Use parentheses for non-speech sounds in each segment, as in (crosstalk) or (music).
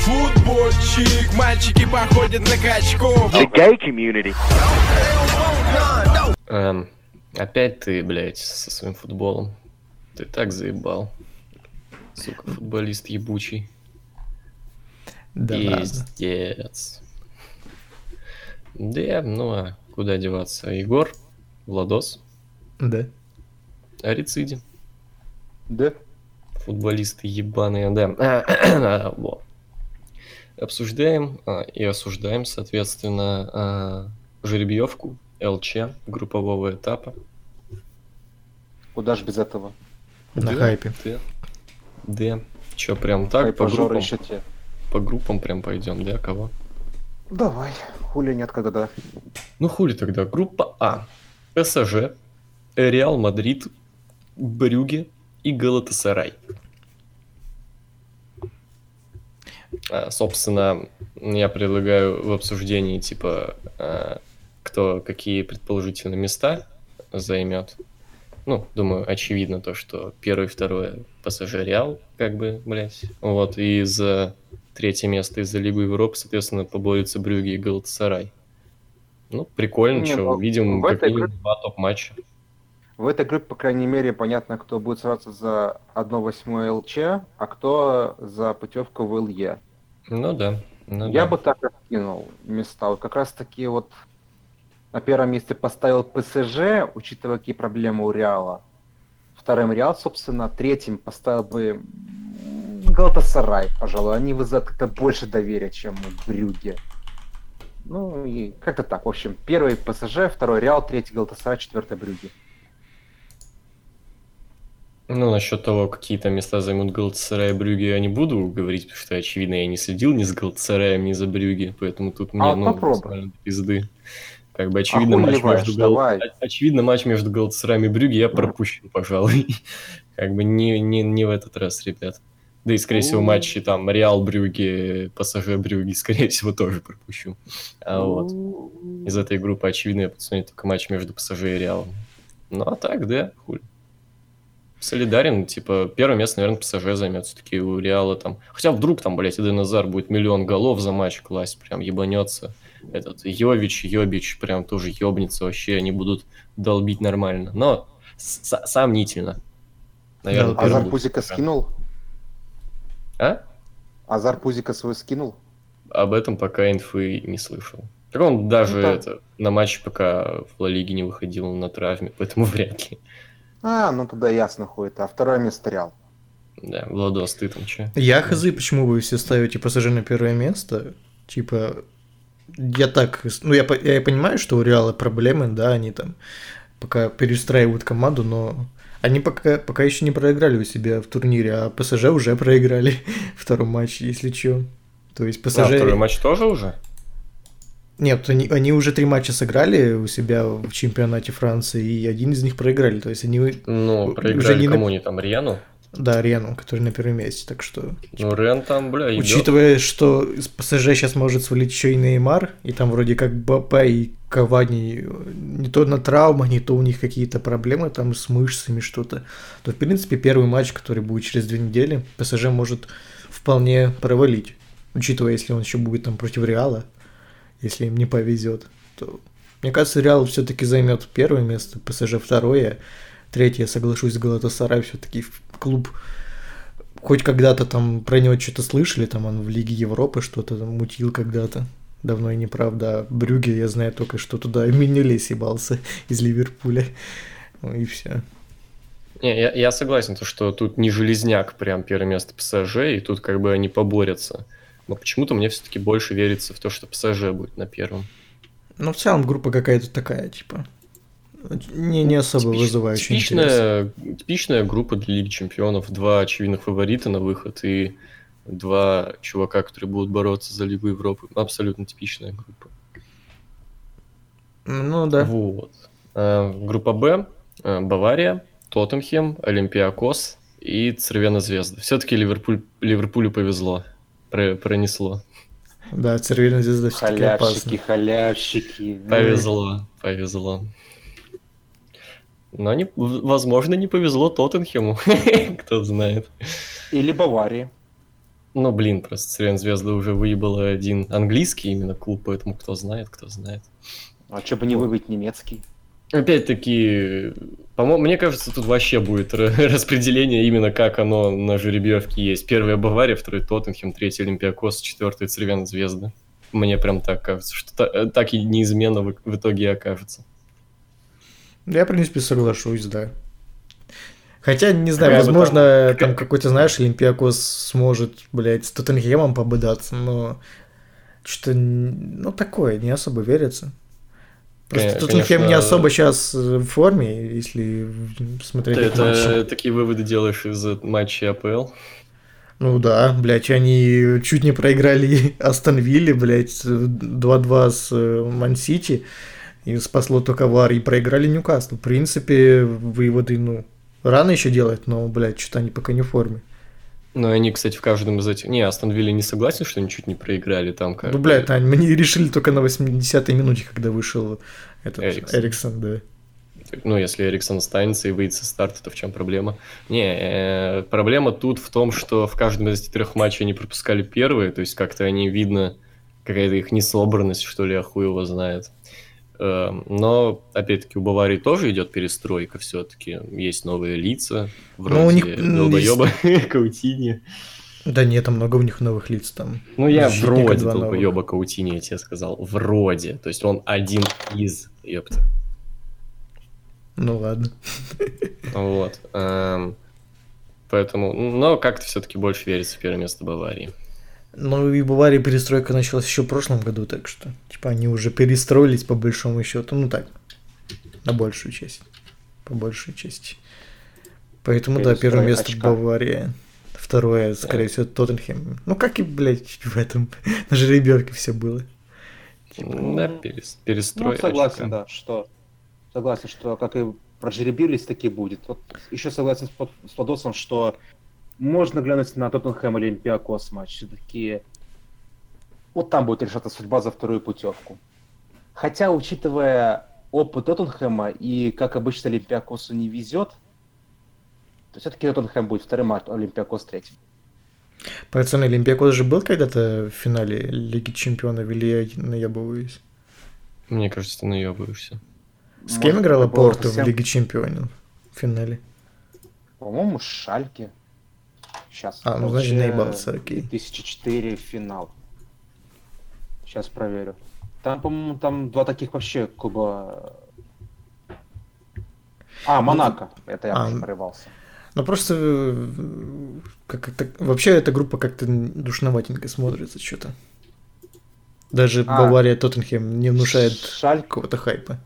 Футбольчик, мальчики походят на качков. The gay community. Эм, опять ты, блядь, со своим футболом. Ты так заебал. Сука, футболист ебучий. Да. Пиздец. Да, ну а куда деваться? Егор, Владос, Да. Арициди. Да? Футболисты ебаные, да. (clears throat) Во. Обсуждаем а, и осуждаем, соответственно, а, жеребьевку ЛЧ группового этапа. Куда ж без этого? На Да, хайпе. Да. Да. Че, прям так, по группам, еще те. по группам прям пойдем, да, кого? Давай, хули нет, когда да. Ну хули тогда, группа А. ПСЖ, Реал Мадрид, Брюге и Галатасарай. А, собственно, я предлагаю в обсуждении, типа, а, кто какие предположительно места займет. Ну, думаю, очевидно то, что первое и второе ПСЖ Реал, как бы, блядь. Вот, и за третье место из-за Лигу Европы, соответственно, поборются Брюги и Галатасарай. Ну, прикольно, Не, что ну, увидим как минимум группе- два топ-матча. В этой группе, по крайней мере, понятно, кто будет сражаться за 1-8 ЛЧ, а кто за путевку в ЛЕ. Ну да. ну Я да. бы так раскинул места. Вот как раз таки вот на первом месте поставил ПСЖ, учитывая, какие проблемы у Реала. Вторым Реал, собственно. Третьим поставил бы м, Галатасарай, пожалуй. Они вызывают как-то больше доверия, чем Брюге. Ну и как-то так. В общем, первый ПСЖ, второй Реал, третий Галатасарай, четвертый Брюге. Ну, насчет того, какие там места займут Галатасарай и Брюги, я не буду говорить, потому что, очевидно, я не следил ни за Галатасараем, ни за Брюги, поэтому тут мне, А, ну, попробуй. пизды. Как бы, очевидно, хуй матч между, Гал- о- очевидно, матч между Галатасараем и Брюги я пропущу, пожалуй. (laughs) Как бы не, не, не в этот раз, ребят. Да и, скорее всего, У. матчи там Реал Брюги, ПСЖ Брюги, скорее (laughs) всего, тоже пропущу. А вот. Из этой группы, очевидно, я подсунет только матч между ПСЖ и Реалом. Ну, а так, да, хуй. Солидарен, типа, первое место, наверное, ПСЖ займет все-таки у Реала там. Хотя вдруг там, блядь, Эден Назар будет миллион голов за матч класть, прям ебанется. Этот Йович, Йобич, прям тоже ебнется вообще, они будут долбить нормально. Но сомнительно. Наверное, Да, Азар Пузика скинул? А? Азар Пузика свой скинул? Об этом пока инфы не слышал. Так он даже Ну, там- это, на матч пока в Ла Лиге не выходил на травме, поэтому (laughs) вряд ли. А, ну тогда ясно ходит. А второе место Реал. Да, Владос, ты там че? Я хз, почему вы все ставите ПСЖ на первое место. Типа, я так, ну я, я понимаю, что у Реала проблемы, да, они там пока перестраивают команду, но они пока, пока еще не проиграли у себя в турнире, а ПСЖ уже проиграли (laughs) в втором матче, если что. То есть ПСЖ... А, второй матч тоже уже? Нет, они, они уже три матча сыграли у себя в чемпионате Франции, и один из них проиграли. То есть они, Ну, Уже проиграли не на- кому они там, Риану? да, Рену, который на первом месте, так что... Ну, Рен там, бля, ебет. Учитывая, что из ПСЖ сейчас может свалить еще и Неймар, и там вроде как БП и Кавани не то на травма, не то у них какие-то проблемы там с мышцами что-то, то в принципе первый матч, который будет через две недели, ПСЖ может вполне провалить. Учитывая, если он еще будет там против Реала, если им не повезет, то мне кажется, Реал все-таки займет первое место, ПСЖ второе, третье, соглашусь, Галатасарай все-таки клуб хоть когда-то там про него что-то слышали, там он в Лиге Европы что-то мутил когда-то. Давно и неправда. А Брюге, я знаю только, что туда (laughs) Минеле съебался из Ливерпуля. Ну и все. Не, я, я согласен, то, что тут не железняк прям первое место ПСЖ, и тут как бы они поборются. Но почему-то мне все-таки больше верится в то, что ПСЖ будет на первом. Ну, в целом группа какая-то такая, типа. Не, не особо Типич- вызывающая интерес. типичная, типичная группа для Лиги Чемпионов. Два очевидных фаворита на выход и два чувака, которые будут бороться за Лигу Европы. Абсолютно типичная группа. Ну да. Вот. Э, Группа Б. э, Бавария, Тоттенхем, Олимпиакос и Цервена Звезда. Все-таки Ливерпуль, Ливерпулю повезло. Про- пронесло. Да, Цервельная звезда все-таки Халявщики, опасна. халявщики. Повезло, повезло. Но, не, возможно, не повезло Тоттенхему. (laughs) Кто знает. Или Баварии. Ну, блин, просто Цервен Звезда уже выебала один английский именно клуб, поэтому кто знает, кто знает. А что бы не выбить немецкий? Опять-таки, по-моему, мне кажется, тут вообще будет (laughs) распределение именно как оно на жеребьевке есть. Первая Бавария, второй Тоттенхем, третий Олимпиакос, четвертый Цервен Звезда. Мне прям так кажется, что та- так и неизменно в, итоге и окажется. Я, в принципе, соглашусь, да. Хотя, не знаю, Какая возможно, там- там, какой-то, знаешь, Олимпиакос сможет, блядь, с Тоттенхемом пободаться, но что-то, ну, такое, не особо верится. Просто Кон- Тоттенхем не особо сейчас в форме, если смотреть Ты матчи. это, такие выводы делаешь из матча АПЛ? Ну да, блядь, они чуть не проиграли (laughs) Астон Вилле, блядь, 2-2 с э, Ман-Сити, и спасло только Вар, и проиграли Ньюкасл. В принципе, выводы, ну, рано еще делать, но, блядь, что-то они пока не в форме. Ну, они, кстати, в каждом из этих... Не, Астон Вилли не согласен, что они чуть не проиграли там как Ну, блядь, Тань, мы не решили только на 80-й минуте, когда вышел этот Эриксон. Эриксон, да. Ну, если Эриксон останется и выйдет со старта, то в чем проблема? Не, э, проблема тут в том, что в каждом из этих трех матчей они пропускали первые, то есть как-то они видно, какая-то их несобранность, что ли, хуй его знает. Э, Но, опять-таки, у Баварии тоже идет перестройка все-таки. Есть новые лица, вроде Ну, у них, долбоеба (laughs) Каутини. Да нет, там много у них новых лиц там. Ну, я Защитника вроде долбоеба Каутини, я тебе сказал. Вроде. То есть он один из, ёпта. Ну ладно. Вот. эм, Поэтому, но как-то все-таки больше верится в первое место Баварии. Ну и в Баварии перестройка началась еще в прошлом году, так что, типа, они уже перестроились по большому счету, ну так, на большую часть, по большей части. Поэтому, да, первое место очка. Бавария, второе, скорее всего, Тоттенхэм. Ну, как и, блядь, в этом, (laughs) на жеребьевке все было. Типа, Да, перес- перестрой. Ну, согласен, очка. да, что согласен, что как и прожеребились, таки будет. Вот еще согласен с, Под- с Подосом, что можно глянуть на Тоттенхэм или Олимпиакос матч. Все-таки вот там будет решаться судьба за вторую путевку. Хотя, учитывая опыт Тоттенхэма и как обычно Олимпиакосу не везет, то все-таки Тоттенхэм будет вторым, а Олимпиакос третьим. Пацаны, Олимпиакос же был когда-то в финале Лиги Чемпионов, или я наебываюсь? Мне кажется, ты наебываешься. С Может, кем играла это было Порту в Лиге Чемпионов в финале? По-моему, с Шальке. Сейчас. А, ну, значит, наебался, окей. 2004 финал. Сейчас проверю. Там, по-моему, там два таких вообще клуба... А, Монако. Это я А, уже ну. Ну просто э, как это, вообще эта группа как-то душноватенько смотрится что-то. Даже А. Бавария Тоттенхем не внушает Шальк, какого-то хайпа.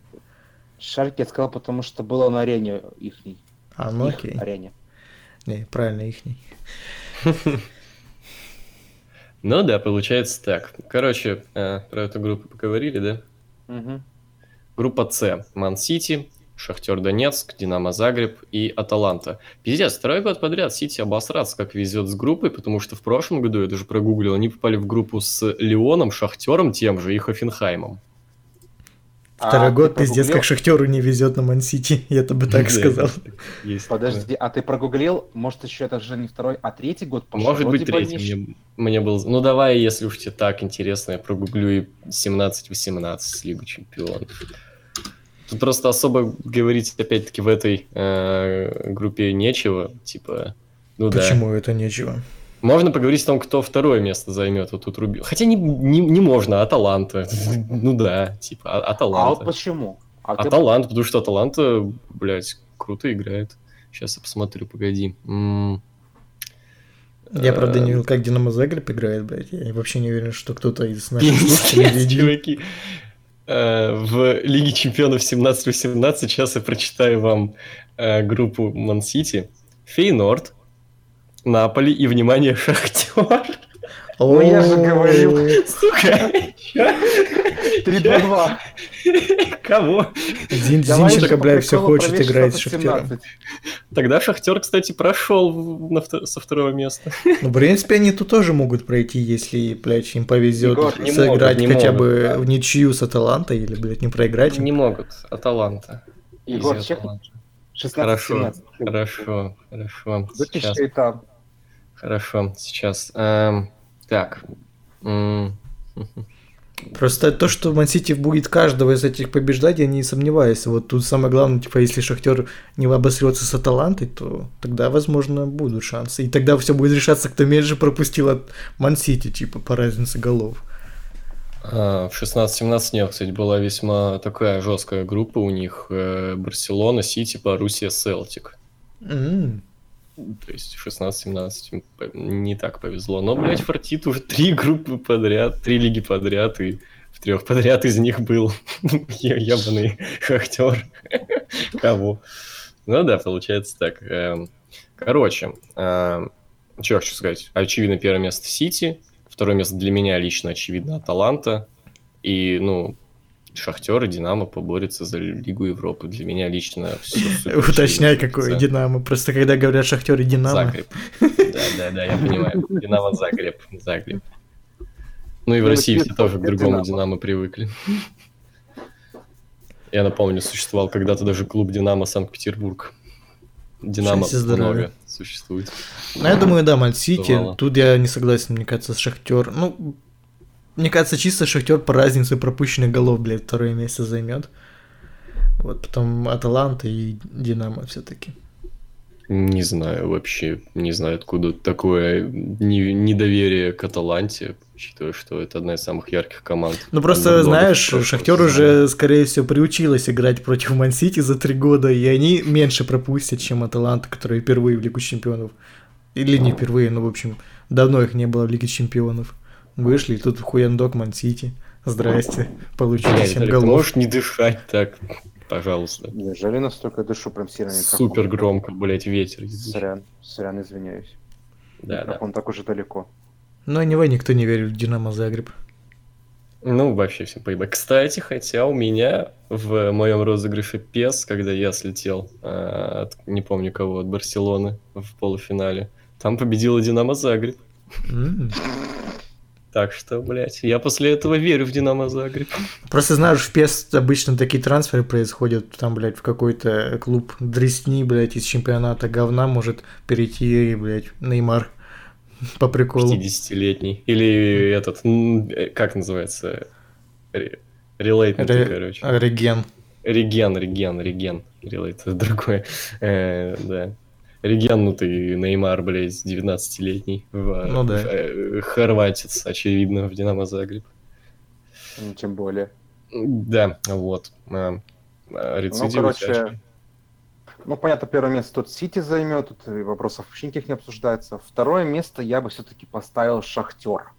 Шальке я сказал, потому что было на арене ихней. А, ну Их окей. арене. Не, правильно, ихний. (laughs) Ну да, получается так. Короче, э, про эту группу поговорили, да? Группа С. Ман-Сити, Шахтер Донецк, Динамо Загреб и Аталанта. Пиздец, второй год подряд Сити обосраться как везет с группой, потому что в прошлом году, я даже прогуглил, они попали в группу с Леоном, Шахтером тем же и Хофенхаймом. Второй А год ты пиздец, как Шахтеру не везет на Ман-Сити, (laughs) я бы так сказал. Есть Подожди, а ты прогуглил? Может, еще это же не второй, а третий год? пошел? Может быть, третий. не- Мне, мне был... Ну, давай, если уж тебе так интересно, я прогуглю и 17-18 с Лигу Чемпионов. Тут просто особо говорить, опять-таки, в этой э, группе нечего. Типа, ну да. Почему это нечего? Можно поговорить о том, кто второе место займет. Вот тут Руби. Хотя не, не, не можно, Аталанта. (laughs) Ну да, типа, а- А вот Аталанта. почему? А ты- Аталанта, потому что Аталанта, блядь, круто играет. Сейчас я посмотрю, погоди. М, Я, правда, э, не видел, как Динамо Загреб играет, блядь. Я вообще не уверен, что кто-то из (laughs) наших слушателей чуваки. Э, В Лиге Чемпионов 17-18 сейчас я прочитаю вам э, группу Ман-Сити, Фейнорд, Наполи и, внимание, (laughs) Шахтер. Ну, я же говорил. Сука, чё? 3-2-2. Кого? Зинченко, блядь, все хочет играть с 16-17. Шахтером. Тогда Шахтер, кстати, прошел со второго места. Ну, в принципе, они тут тоже могут пройти, если, блядь, им повезет сыграть хотя бы в ничью с Аталантой или, блядь, не проиграть. Не могут, Аталанта. Егор, Изи чек Аталанта. 16 Хорошо, 17. хорошо, хорошо. Сейчас. Выпиши там. Хорошо, сейчас. эм, так. (laughs) Просто то, что Мансити будет каждого из этих побеждать, я не сомневаюсь. Вот тут самое главное, типа, если Шахтер не обосрется с Аталантой, то тогда, возможно, будут шансы. И тогда все будет решаться, кто меньше пропустил от Мансити, типа, по разнице голов. а, В 16-17 нет, кстати, была весьма такая жесткая группа у них. э, Барселона, Сити, Боруссия, Селтик. М, То есть 16-17 им по- не так повезло. Но, блядь, фартит уже три группы подряд, три лиги подряд, и в трех подряд из них был (laughs) ебаный шахтер. (laughs) Кого? Ну да, получается так. Эм, Короче, эм, что хочу сказать. Очевидно, первое место Сити, второе место для меня лично, очевидно, Аталанта. И, ну, Шахтер и Динамо поборются за Лигу Европы. Для меня лично все (laughs) Уточняй, какой Динамо. Просто когда говорят Шахтер и Динамо. Загреб. Да, да, да, я понимаю. Динамо Загреб. Загреб. Ну и в Ну, России все тоже к другому Динамо привыкли. Я напомню, существовал когда-то даже клуб Динамо Санкт-Петербург. Динамо много существует. Ну, я думаю, да. Бывало. Тут я не согласен, мне кажется, с Шахтер. Ну, мне кажется, чисто Шахтер по разнице пропущенных голов, блядь, второе место займет. Вот потом Аталанта и Динамо все-таки. Не знаю вообще, не знаю, откуда такое не- недоверие к Аталанте, учитывая, что это одна из самых ярких команд. Ну просто, знаешь, прошлого Шахтер уже, скорее всего, приучилась играть против Мансити за три года, и они меньше пропустят, чем Аталанта, которые впервые в Лигу Чемпионов. Или не впервые, но, в общем, давно их не было в Лиге Чемпионов. Вышли, и тут хуяндок Мансити. Здрасте, получили Блядь, 7 Виталик, ты голов. можешь не дышать так, пожалуйста. Неужели настолько дышу прям сильно? Супер громко, блядь, ветер. Сорян, сорян, извиняюсь. Да, да. Микрофон так уже далеко. Но anyway, никто не верит в Динамо Загреб. Ну, вообще всем поебать. Кстати, хотя у меня в моем розыгрыше PES, когда я слетел а, от, не помню кого, от Барселоны в полуфинале, там победила Динамо Загреб. М. Так что, блядь, я после этого верю в Динамо Загреб. Просто знаешь, в PES обычно такие трансферы происходят, там, блядь, в какой-то клуб дресни, блядь, из чемпионата говна может перейти, блядь, Неймар (laughs) по приколу. 50-летний. Или этот, э, как называется? Ре- Релейтнутый, Ре- короче. Реген. Реген, реген, реген. Релейт это другое. Э, да. Регеннутый Неймар, блядь, 19-летний. В, Ну да. в, э, хорватец, очевидно, в Динамо Загреб. Ну, Тем более. Да, вот. А, а, Ну, Рецидивы короче, тяжкие. ну, понятно, первое место тут Сити займет, тут вопросов вообще никаких не обсуждается. Второе место я бы все-таки поставил Шахтер.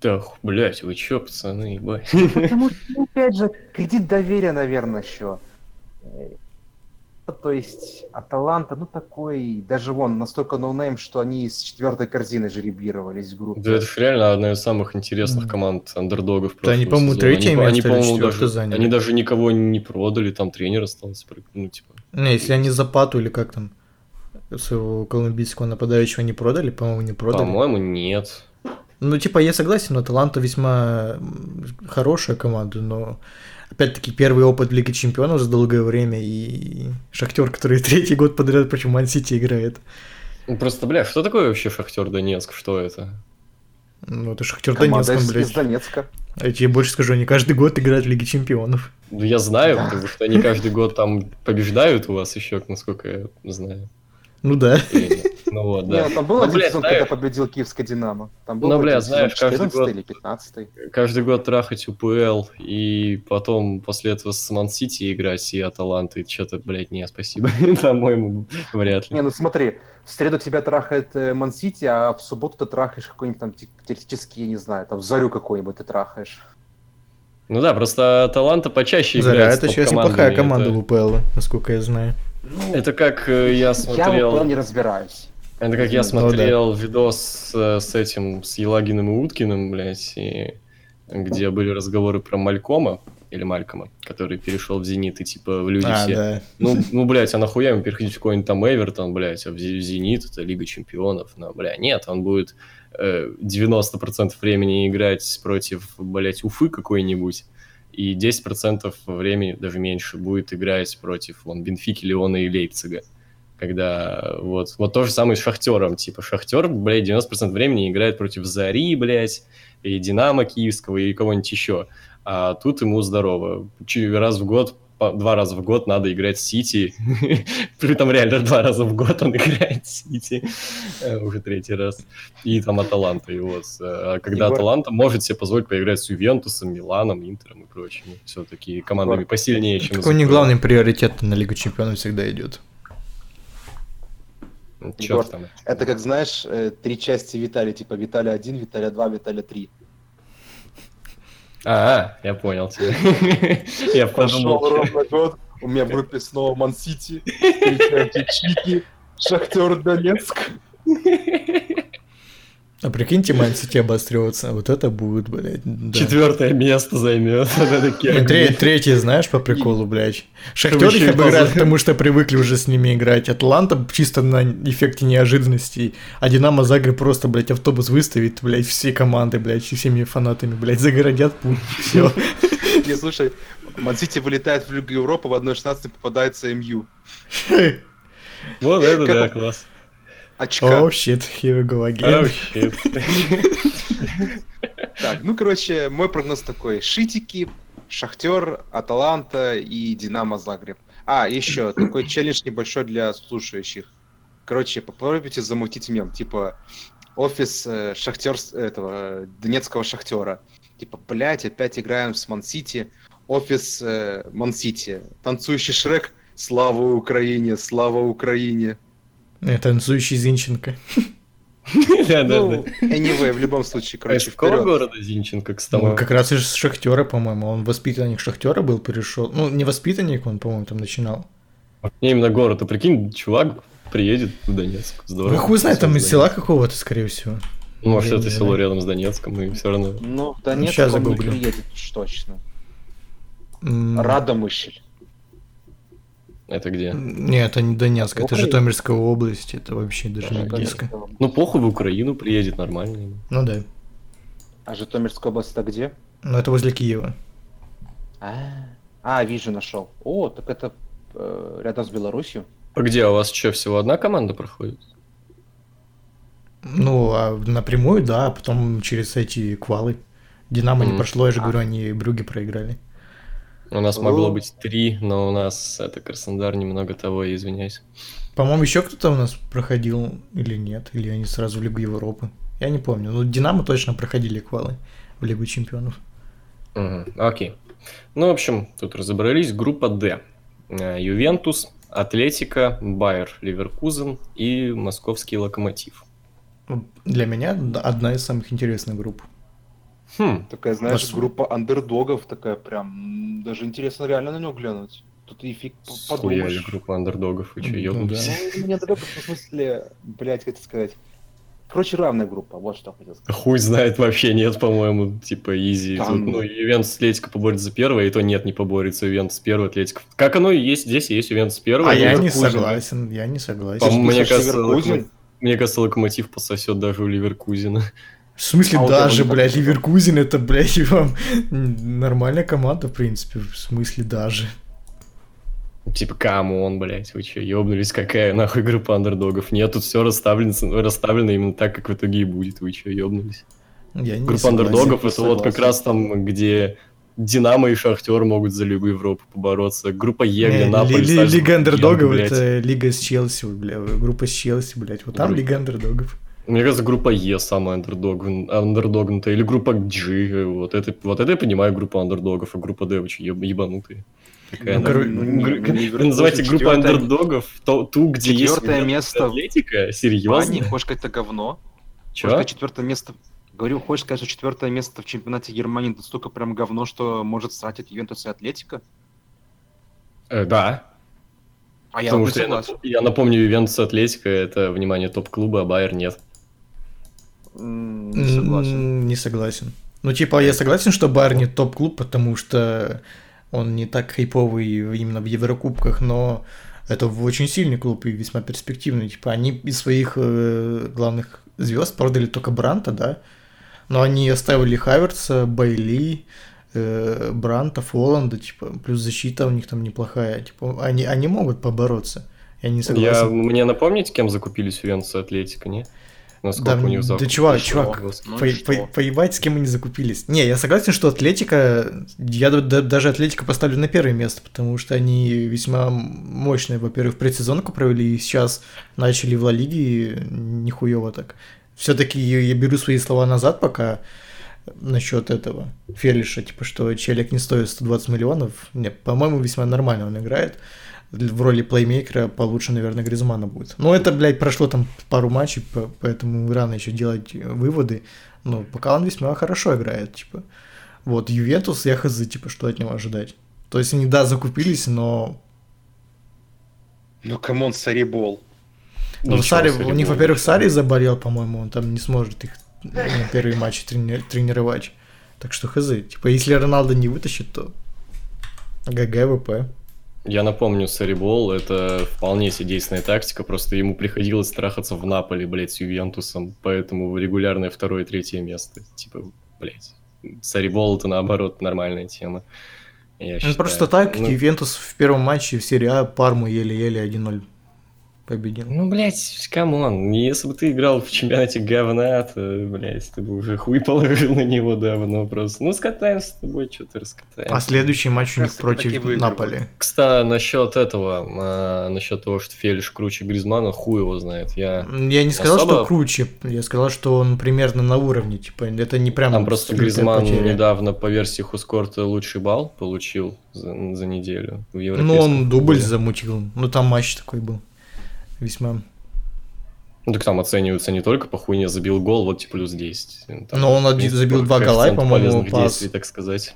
Да, блядь, вы чё, пацаны, ебать? (laughs) Потому что, ну, опять же, кредит доверия, наверное, еще. То есть, Аталанта, ну такой, даже вон, настолько noname, что они с четвертой корзины жеребировались в группе. Да это реально одна из самых интересных команд андердогов Да они, по-моему, третье Они, по- они, место по-моему, четвёртое даже, заняли. они даже никого не продали, там тренер остался. Ну, типа, Не, если они Запату или как там своего колумбийского нападающего не продали, по-моему, не продали. по-моему, нет. Ну, типа, я согласен, но Аталанта весьма хорошая команда, но опять-таки первый опыт в Лиге Чемпионов за долгое время и Шахтер, который (laughs) третий год подряд против Ман-Сити играет. Ну, Просто, бля, что такое вообще Шахтер Донецк? Что это? Ну, это Шахтер Команда Донецк, блядь. из Донецка. Я тебе больше скажу, они каждый год играют в Лиге Чемпионов. Ну, я знаю, Да. потому что они каждый год там побеждают у вас еще, насколько я знаю. Ну да. Ну вот, да. Нет, там был Ну, один сезон, когда победил Киевская Динамо. Там был Ну, бля, знаешь, каждый 14 год- или 15 Каждый год трахать УПЛ и потом после этого с Ман-Сити играть и Аталанты. Что-то, блядь, не, спасибо. (laughs) По-моему, вряд ли. Не, ну смотри, в среду тебя трахает э, Ман-Сити, а в субботу ты трахаешь какой-нибудь там те- теоретически, я не знаю, там Зарю какой-нибудь ты трахаешь. Ну да, просто Аталанта почаще Заря, играет с это сейчас неплохая команда Это- в УПЛ, насколько я знаю. Это как э, я Я в смотрел... УПЛ не разбираюсь. Это как я Ну, смотрел видос э, с этим, с Елагиным и Уткиным, блядь, и где были разговоры про Малькома, или Малькома, который перешел в Зенит, и типа в люди А, все. да. Ну, ну, блядь, а нахуя ему переходить в какой-нибудь там Эвертон, блядь, а в Зе- Зенит это Лига Чемпионов, но, бля, нет, он будет э, 90% времени играть против, блядь, Уфы какой-нибудь, и 10% времени, даже меньше, будет играть против, вон, Бенфики, Леона и Лейпцига. Когда вот, вот то же самое с Шахтером. Типа Шахтер, блядь, 90% времени играет против Зари, блядь, и Динамо Киевского, и кого-нибудь еще. А тут ему здорово. Раз в год два раза в год надо играть с Сити. (laughs) При этом реально два раза в год он (laughs) играет с Сити. Э, Уже третий раз. И там Аталанта. И вот. э, А когда Аталанта может себе позволить поиграть с Ювентусом, Миланом, Интером и прочими. Все-таки командами посильнее, чем... Такой не главный приоритет на Лигу Чемпионов всегда идет. Ну, Егор, чёрт там. Это как, знаешь, э, три части Виталия, типа Виталия 1, Виталия 2, Виталия 3. А, я понял тебя. (laughs) Я подумал, ровно год, у меня в группе снова Ман-Сити, Чики, Шахтер Донецк. (laughs) А прикиньте, Ман-Сити обострется. Вот это будет, блядь. да. четвертое место займет. (laughs) Вот это Керби. тре- Третий, знаешь, по приколу, блядь. Шахтер их обыграет, потому что привыкли уже с ними играть. Атланта чисто на эффекте неожиданностей. А Динамо Загреб просто, блядь, автобус выставит, блядь, все команды, блядь, всеми фанатами, блядь, загородят путь. (laughs) Все. Не, слушай, Ман-Сити вылетает в Лигу Европы, в 1.16 попадается МЮ. (laughs) Вот это да, класс. Очка. О, щит, here we go Oh, again. shit. Так, ну, короче, мой прогноз такой. Шитики, Шахтер, Аталанта и Динамо Загреб. А, еще такой челлендж небольшой для слушающих. Короче, попробуйте замутить мем, типа офис э, Шахтер этого э, Донецкого Шахтера. Типа, блядь, опять играем с Ман-Сити. Офис э, Ман-Сити. Танцующий Шрек. Слава Украине, слава Украине. Э, Танцующий Зинченко. Да, да, Ну, да. anyway, в любом случае, А короче, из какого города Зинченко, Ну, кстати? как раз из Шахтера, по-моему. Он воспитанник Шахтера был, перешел. Ну, не воспитанник, он, по-моему, там начинал. Не именно город, а прикинь, чувак приедет в Донецк. Здорово. Ну, хуй знает, там из села какого-то, скорее всего. Ну, Может, Я это село рядом с Донецком, и все равно. Ну, в Донецк он не приедет уж точно. Радомышль. Это где? Нет, это не Донецк, это Украина. Житомирская область, это вообще даже не близко. Ну, похуй в Украину приедет, нормально. Ну да. А Житомирская область это где? Но это возле Киева. А, а, вижу, нашел. О, так это э, рядом с Беларусью. А где у вас что, всего одна команда проходит? Ну, а напрямую, да, а потом через эти квалы. Динамо не Мгм. прошло, я же А. говорю, они Брюги проиграли. У нас могло быть три, но у нас это Краснодар немного того, я извиняюсь. По-моему, еще кто-то у нас проходил или нет, или они сразу в Лигу Европы. Я не помню. Ну, Динамо точно проходили квалы в Лигу Чемпионов. Мгм, Окей. Ну, в общем, тут разобрались. Группа D. Э, Ювентус, Атлетика, Байер, Ливеркузен и Московский Локомотив. Для меня д- одна из самых интересных групп. Хм, Такая, знаешь, Нас- группа андердогов, такая прям, даже интересно реально на него глянуть. Тут и фиг подумаешь. группа андердогов, Ну че, да. Ну, не андердогов, в смысле, блядь, как это сказать. Короче, равная группа, вот что хотел сказать. Хуй знает, вообще нет, по-моему, типа easy. Там- Тут, ну, Ювентус Атлетика поборется за первое, и то нет, не поборется Ювентус первый, Атлетика. Как оно и есть, здесь есть Ювентус первый. А я не согласен, я не согласен. По-моему, мне Слушай, кажется, мне кажется, Локомотив пососет даже у Леверкузена. В смысле, А даже, блядь. Леверкузен это, блядь, и (laughs) вам нормальная команда, в принципе, в смысле даже. Типа, come on, блядь, вы че, ёбнулись, какая нахуй группа андердогов? Нет, тут все расставлено, расставлено именно так, как в итоге и будет, вы че, ёбнулись? Я не Группа согласен. андердогов это вот как согласен. раз там, где Динамо и Шахтер могут за Лигу Европы побороться. Группа Е, где Не, Наполе, ли- ли- Лига андердогов блядь. это лига с Челси, бля, группа с Челси, блядь. Вот там лига андердогов. Мне кажется, группа Е самая андердог, андердогнутая, или группа G, вот это, вот это я понимаю группу андердогов, а группа D очень еб- ебанутые. Такая, Ну, она- ну, не- гр- Вы называете группу андердогов, то, ту, где есть Ювентус и место. Атлетика? Серьезно? хочешь сказать, это говно? Чё? Хочешь сказать, четвертое место... Говорю, хочешь сказать, что четвертое место в чемпионате Германии настолько прям говно, что может стратить Ювентус и Атлетика? Э, да, А я потому не что я, нап- я напомню, Ювентус Атлетика это, внимание, топ-клуба, а Байер нет. Не согласен. Не согласен. Ну, типа, я согласен, что Байер не топ-клуб, потому что он не так хайповый именно в Еврокубках, но это очень сильный клуб и весьма перспективный. Типа, они из своих э, главных звезд продали только Бранта, да, но они оставили Хаверца, Байли, э, Бранта, Фоланда, типа, плюс защита у них там неплохая. Типа, они, они могут побороться. Я не Я, согласен. мне напомнить, кем закупились Ювентус и Атлетика, не? Насколько Да, у них да закуп- чувак, пришло? чувак, Ну по- по- поебать, с кем они закупились. Не, я согласен, что Атлетика, я д- д- даже Атлетика поставлю на первое место, потому что они весьма мощные, во-первых, предсезонку провели, и сейчас начали в Ла Лиге нихуево так. Все-таки я беру свои слова назад пока насчет этого Фелиша, типа, что челик не стоит 120 миллионов. Нет, по-моему, весьма нормально он играет. В роли плеймейкера получше, наверное, Гризмана будет. Но это, блядь, прошло там пару матчей, по- поэтому рано еще делать э, выводы. Но пока он весьма хорошо играет, типа. Вот, Ювентус, я хз, типа, что от него ожидать. То есть они, да, закупились, но... Ну, come on, Сарибол. Ничего Сари, у них, во-первых, Сари заболел, по-моему, он там не сможет их на первые матчи трени- тренировать. Так что хз. Типа, если Роналдо не вытащит, то GG, WP. Я напомню, Сарибол — это вполне себе действенная тактика, просто ему приходилось трахаться в Наполе, блядь, с Ювентусом, поэтому регулярное второе и третье место. Типа, блядь, Сарибол — это, наоборот, нормальная тема. Я Ну, считаю. просто так, Ну, Ювентус в первом матче в серии А Парму еле-еле 1-0 победил. Ну, блядь, come on, если бы ты играл в чемпионате говна, то, блядь, ты бы уже хуй положил на него давно просто. Ну, скатаемся с тобой, что ты раскатаемся. А следующий матч у них против. Наполи. Кстати, насчет этого, а, насчет того, что Фелиш круче Гризмана, хуй его знает. Я... Я не сказал, Особо- что круче, я сказал, что он примерно на уровне, типа, это не прям Там просто Гризман потеря. недавно по версии Хускорта лучший балл получил за, за неделю в Ну, европейском он дубль футболе. замутил, ну там матч такой был, весьма. Ну, так там оцениваются не только по хуйне забил гол, вот типа плюс 10. Там, Но он один забил два гола, по-моему, пас. действий, так сказать.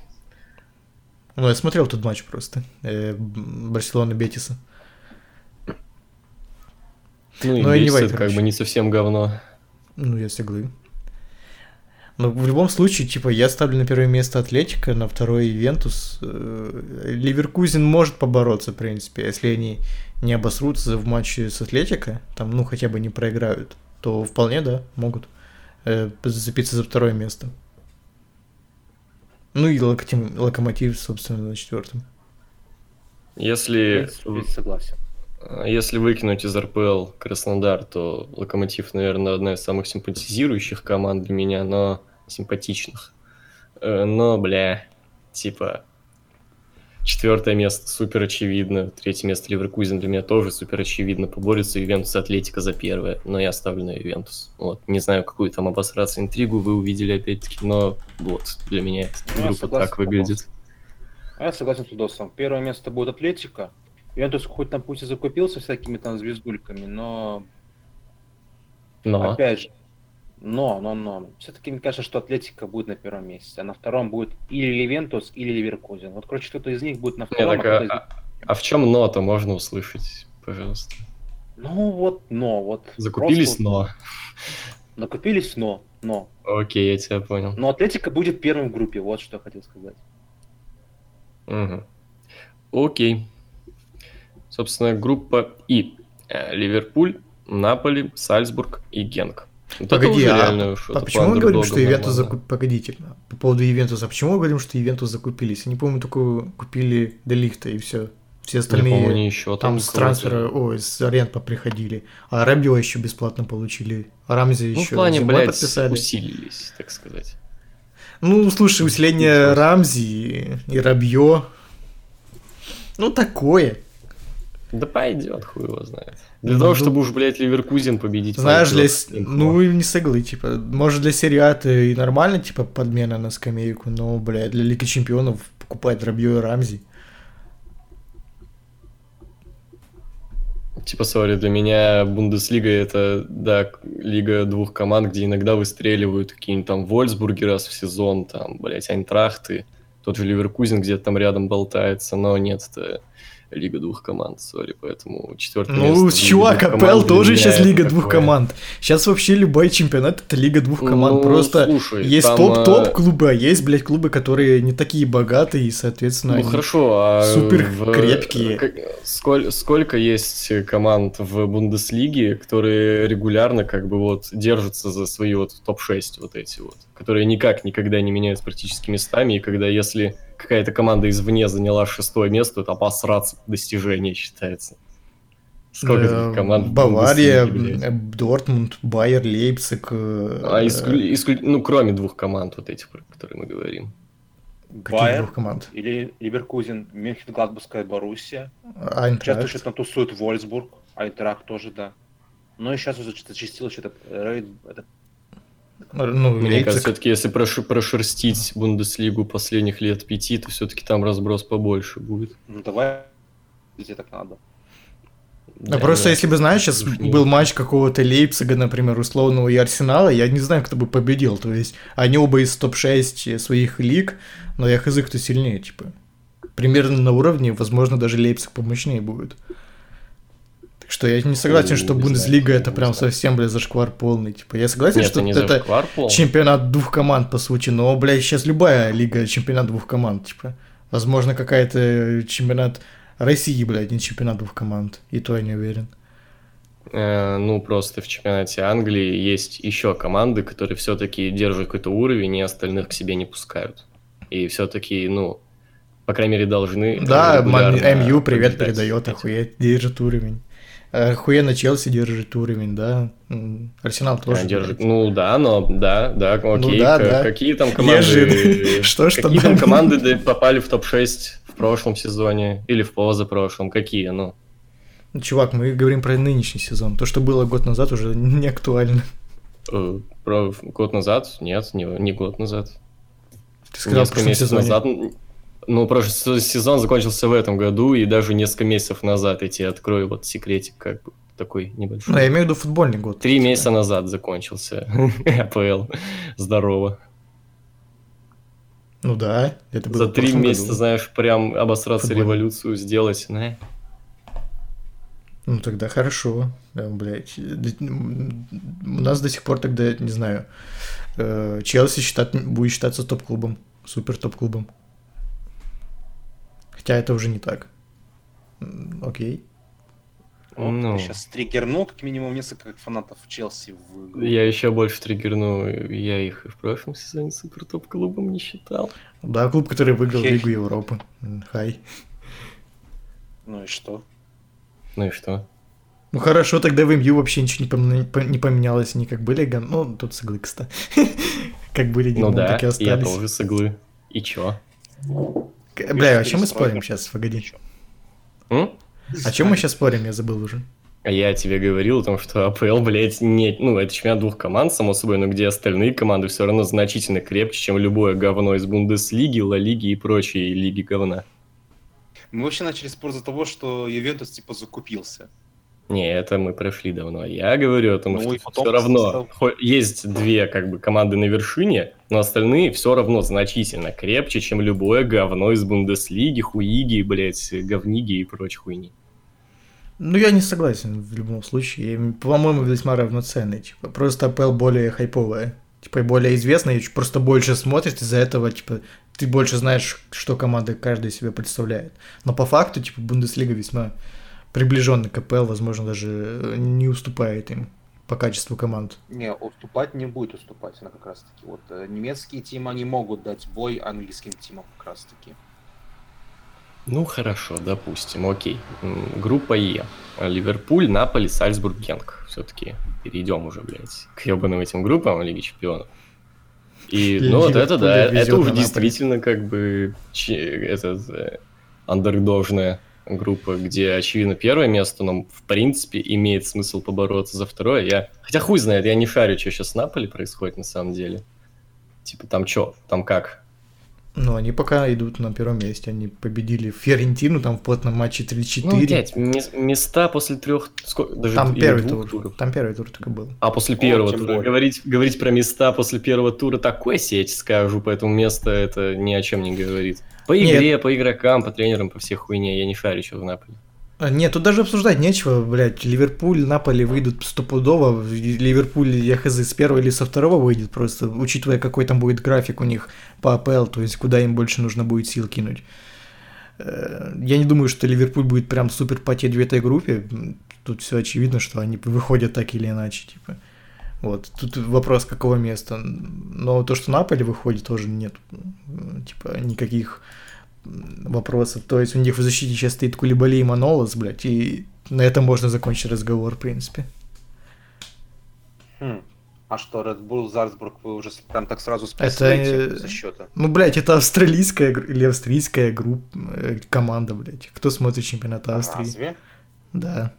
Ну, я смотрел тот матч просто, э, Барселона Бетиса. Ну, и Ну, anyway, Бельс это как бы не совсем говно. Ну, я соглы. Но в любом случае, типа, я ставлю на первое место Атлетика, на второе Ивентус. Э, Ливеркузин может побороться, в принципе, если они не обосрутся в матче с Атлетико, там, ну, хотя бы не проиграют, то вполне, да, могут э, зацепиться за второе место. Ну и Локотим- Локомотив, собственно, на четвертом. Если, согласен. если выкинуть из РПЛ Краснодар, то Локомотив, наверное, одна из самых симпатизирующих команд для меня, но симпатичных. Э, Но, бля, типа, четвертое место супер очевидно, третье место Ливеркузен для меня тоже супер очевидно, поборется Ювентус и Атлетика за первое, но я ставлю на Ювентус. Вот, не знаю, какую там обосраться интригу вы увидели опять-таки, но вот, для меня Ну, группа согласен так выглядит. А я согласен с Удосом. Первое место будет Атлетика. Ювентус хоть на пути закупился всякими там звездульками, но Но, опять же, но, но, но. Все-таки мне кажется, что Атлетика будет на первом месте, а на втором будет или Ювентус, или Леверкузен. Вот, короче, кто-то из них будет на втором, так, а кто-то из а, а в чем но-то можно услышать, пожалуйста? Ну вот, но, вот. Закупились, просто но. Накупились, но, но. Окей, я тебя понял. Но Атлетика будет первым в группе, вот что я хотел сказать. Мгм. Окей. Собственно, группа И. Э, Ливерпуль, Наполи, Сальцбург и Генк. Это Погоди, а, реально а почему мы говорим, что Ивентус нормально. закупились? Погодите, по поводу Ивентуса, почему мы говорим, что Ивентус закупились? Я не помню, только купили Делихта и все. Все Я остальные помню, они еще там там с трансфера, ой, с аренда приходили. А Рабио еще бесплатно получили. А Рамзи Ну, еще в плане, блядь, подписали. усилились, так сказать. Ну, слушай, усиление. Рамзи и Рабье. Ну, такое. Да пойдет, хуй его знает. Для Ну, того, ну, чтобы уж, блядь, Ливеркузен победить. Знаешь, для... пойдет. Ну, и не соглы, типа. Может, для серии А и нормально, типа, подмена на скамейку, но, блядь, для Лиги Чемпионов покупать Рабье и Рамзи. Типа, сори, для меня Бундеслига это, да, лига двух команд, где иногда выстреливают какие-нибудь там Вольсбурги раз в сезон, там, блядь, Айнтрахты, тот же Ливеркузен где-то там рядом болтается, но нет, это лига двух команд, сори, поэтому четвертое место. Ну, в лиге чувак, АПЛ тоже сейчас Лига двух такое. команд. Сейчас вообще любой чемпионат это Лига двух команд. Ну, Просто слушай, есть там, топ-топ э, клубы, а есть, блядь, клубы, которые не такие богатые, и, соответственно, Ну хорошо, а супер в- крепкие. как- сколь- сколько есть команд в Бундеслиге, которые регулярно как бы вот держатся за свои вот топ-6 вот эти вот, которые никак никогда не меняются практически местами, и когда если какая-то команда извне заняла шестое место, это обосраться достижение считается. Сколько Э, таких команд? Бавария, э, Дортмунд, Байер, Лейпциг. э, А, исклю- исклю- ну, кроме двух команд вот этих, про которые мы говорим. каких Байер двух команд? или Ливеркузен, Мюнхен, Гладбургская Боруссия. Сейчас Айнтрахт. что-то тусует Вольсбург, Айнтрах тоже, да. Ну и сейчас уже зачастилось что-то Рейд, это Ну, Мне Лейпциг. кажется, все-таки если прош- прошерстить Бундеслигу последних лет пяти, то все-таки там разброс побольше будет. ну давай, где так надо. Ну, просто если бы, знаешь, сейчас Душнее. был матч какого-то Лейпцига, например, условного и Арсенала, я не знаю, кто бы победил. То есть они оба из топ-6 своих лиг, но я хз, кто сильнее, типа. Примерно на уровне, возможно, даже Лейпциг помощнее будет. Что я не согласен, что не Бундеслига знаю, это прям знаю. совсем, блядь, зашквар полный. Типа, я согласен, Нет, что это не это чемпионат двух команд, по сути, но, блядь, сейчас любая лига чемпионат двух команд, типа. Возможно, какая-то чемпионат России, блядь, не чемпионат двух команд. И то я не уверен. Э, ну, просто в чемпионате Англии есть еще команды, которые все-таки держат какой-то уровень и остальных к себе не пускают. И все-таки, ну, по крайней мере, должны... Да, МЮ привет передает, охуеть, держит уровень. Охуенно Челси держит уровень, да. Арсенал тоже. держит. Ну да, но да, да, окей. да, К- да. Какие там команды? (laughs) Что ж Какие там? команды попали в топ-6 в прошлом сезоне или в позапрошлом? Какие? Ну, Ну, Чувак, мы говорим про нынешний сезон. То, что было год назад, уже (laughs) не актуально. э, про год назад? Нет, не, не год назад. Ты сказал несколько месяцев сезоне. назад. Ну, прошлый сезон закончился в этом году, и даже несколько месяцев назад, я тебе открою вот секретик, как бы такой небольшой. Ну, я имею в виду футбольный год. Три месяца назад закончился (laughs) АПЛ. Здорово. Ну да, это было За три месяца, году. знаешь, прям обосраться революцию сделать. Не? Ну тогда хорошо, да, блядь. Да, У нас до сих пор тогда, не знаю, э, Челси считат, будет считаться топ-клубом, супер топ-клубом. Хотя это уже не так. Окей. Вот, Ну. ты сейчас триггернул как минимум несколько фанатов Челси в. Я еще больше триггерну, я их и в прошлом сезоне супер топ-клубом не считал. Да, клуб, который выиграл Хей. Лигу Европы. Хай. Ну и что? Ну и что? Ну хорошо, тогда в МЮ вообще ничего не, пом- по- не поменялось, они как были, ну тут с иглы, кстати. Как были Ну да, так и я остались. тоже с иглы. И чё? Бля, о чем мы спорим сейчас? Погоди. М? О чем мы сейчас спорим? Я забыл уже. А я тебе говорил о том, что АПЛ, блядь, не... Ну, это чемпионат двух команд, само собой, но где остальные команды все равно значительно крепче, чем любое говно из Бундеслиги, Ла Лиги и прочие лиги говна. Мы вообще начали спор за того, что Ювентус типа закупился. Не, это мы прошли давно. Я говорю о том, Ну что потом все равно хо- есть две как бы команды на вершине, но остальные все равно значительно крепче, чем любое говно из Бундеслиги, хуиги, блядь, говниги и прочей хуйни. Ну, я не согласен в любом случае. По-моему, весьма равноценный. Типа, просто АПЛ более хайповая. Типа, и более известная, и просто больше смотришь, из-за этого, типа, ты больше знаешь, что команда каждая себе представляет. Но по факту, типа, Бундеслига весьма приближенный к АПЛ, возможно, даже э, не уступает им по качеству команд. Не, уступать не будет уступать, она как раз таки. Вот э, немецкие тимы, они могут дать бой английским тимам как раз таки. Ну хорошо, допустим, окей. Группа Е. Ливерпуль, Наполи, Сальцбург, Генк. Все-таки перейдем уже, блядь, к ебаным этим группам Лиги Чемпионов. И, (laughs) ну вот это, да, это уже Наполи. действительно как бы че- этот э, группа, где, очевидно, первое место, но, в принципе, имеет смысл побороться за второе. Я... Хотя хуй знает, я не шарю, что сейчас с Наполи происходит на самом деле. Типа там что, там как? Но они пока идут на первом месте. Они победили Фиорентину там в плотном матче 3-4. Ну, мес- места после трех... Сколько, даже там первый тур. туров. Там первый тур только был. А после первого тура. более. Говорить, говорить про места после первого тура такой сеть скажу, поэтому место это ни о чем не говорит. По Нет. игре, по игрокам, по тренерам, по всей хуйне. Я не шарю, что в Наполе. А, Нет, тут даже обсуждать нечего, блядь. Ливерпуль, Наполи выйдут стопудово. Ливерпуль, я хз, с первого или со второго выйдет, просто учитывая, какой там будет график у них по АПЛ, то есть куда им больше нужно будет сил кинуть. Э, Я не думаю, что Ливерпуль будет прям супер потеть в этой группе. Тут все очевидно, что они выходят так или иначе, типа. Вот, тут вопрос, какого места. Но то, что Наполи выходит, тоже нет, типа, никаких вопросов. То есть у них в защите сейчас стоит Кулибали и Манолос, блядь, и на этом можно закончить разговор, в принципе. Хм. А что, Red Bull, Зальцбург, вы уже прям так сразу Это, списываете э, счета? Ну, блядь, это австралийская или австрийская группа, э, команда, блядь. Кто смотрит чемпионат Австрии? Разве? Да.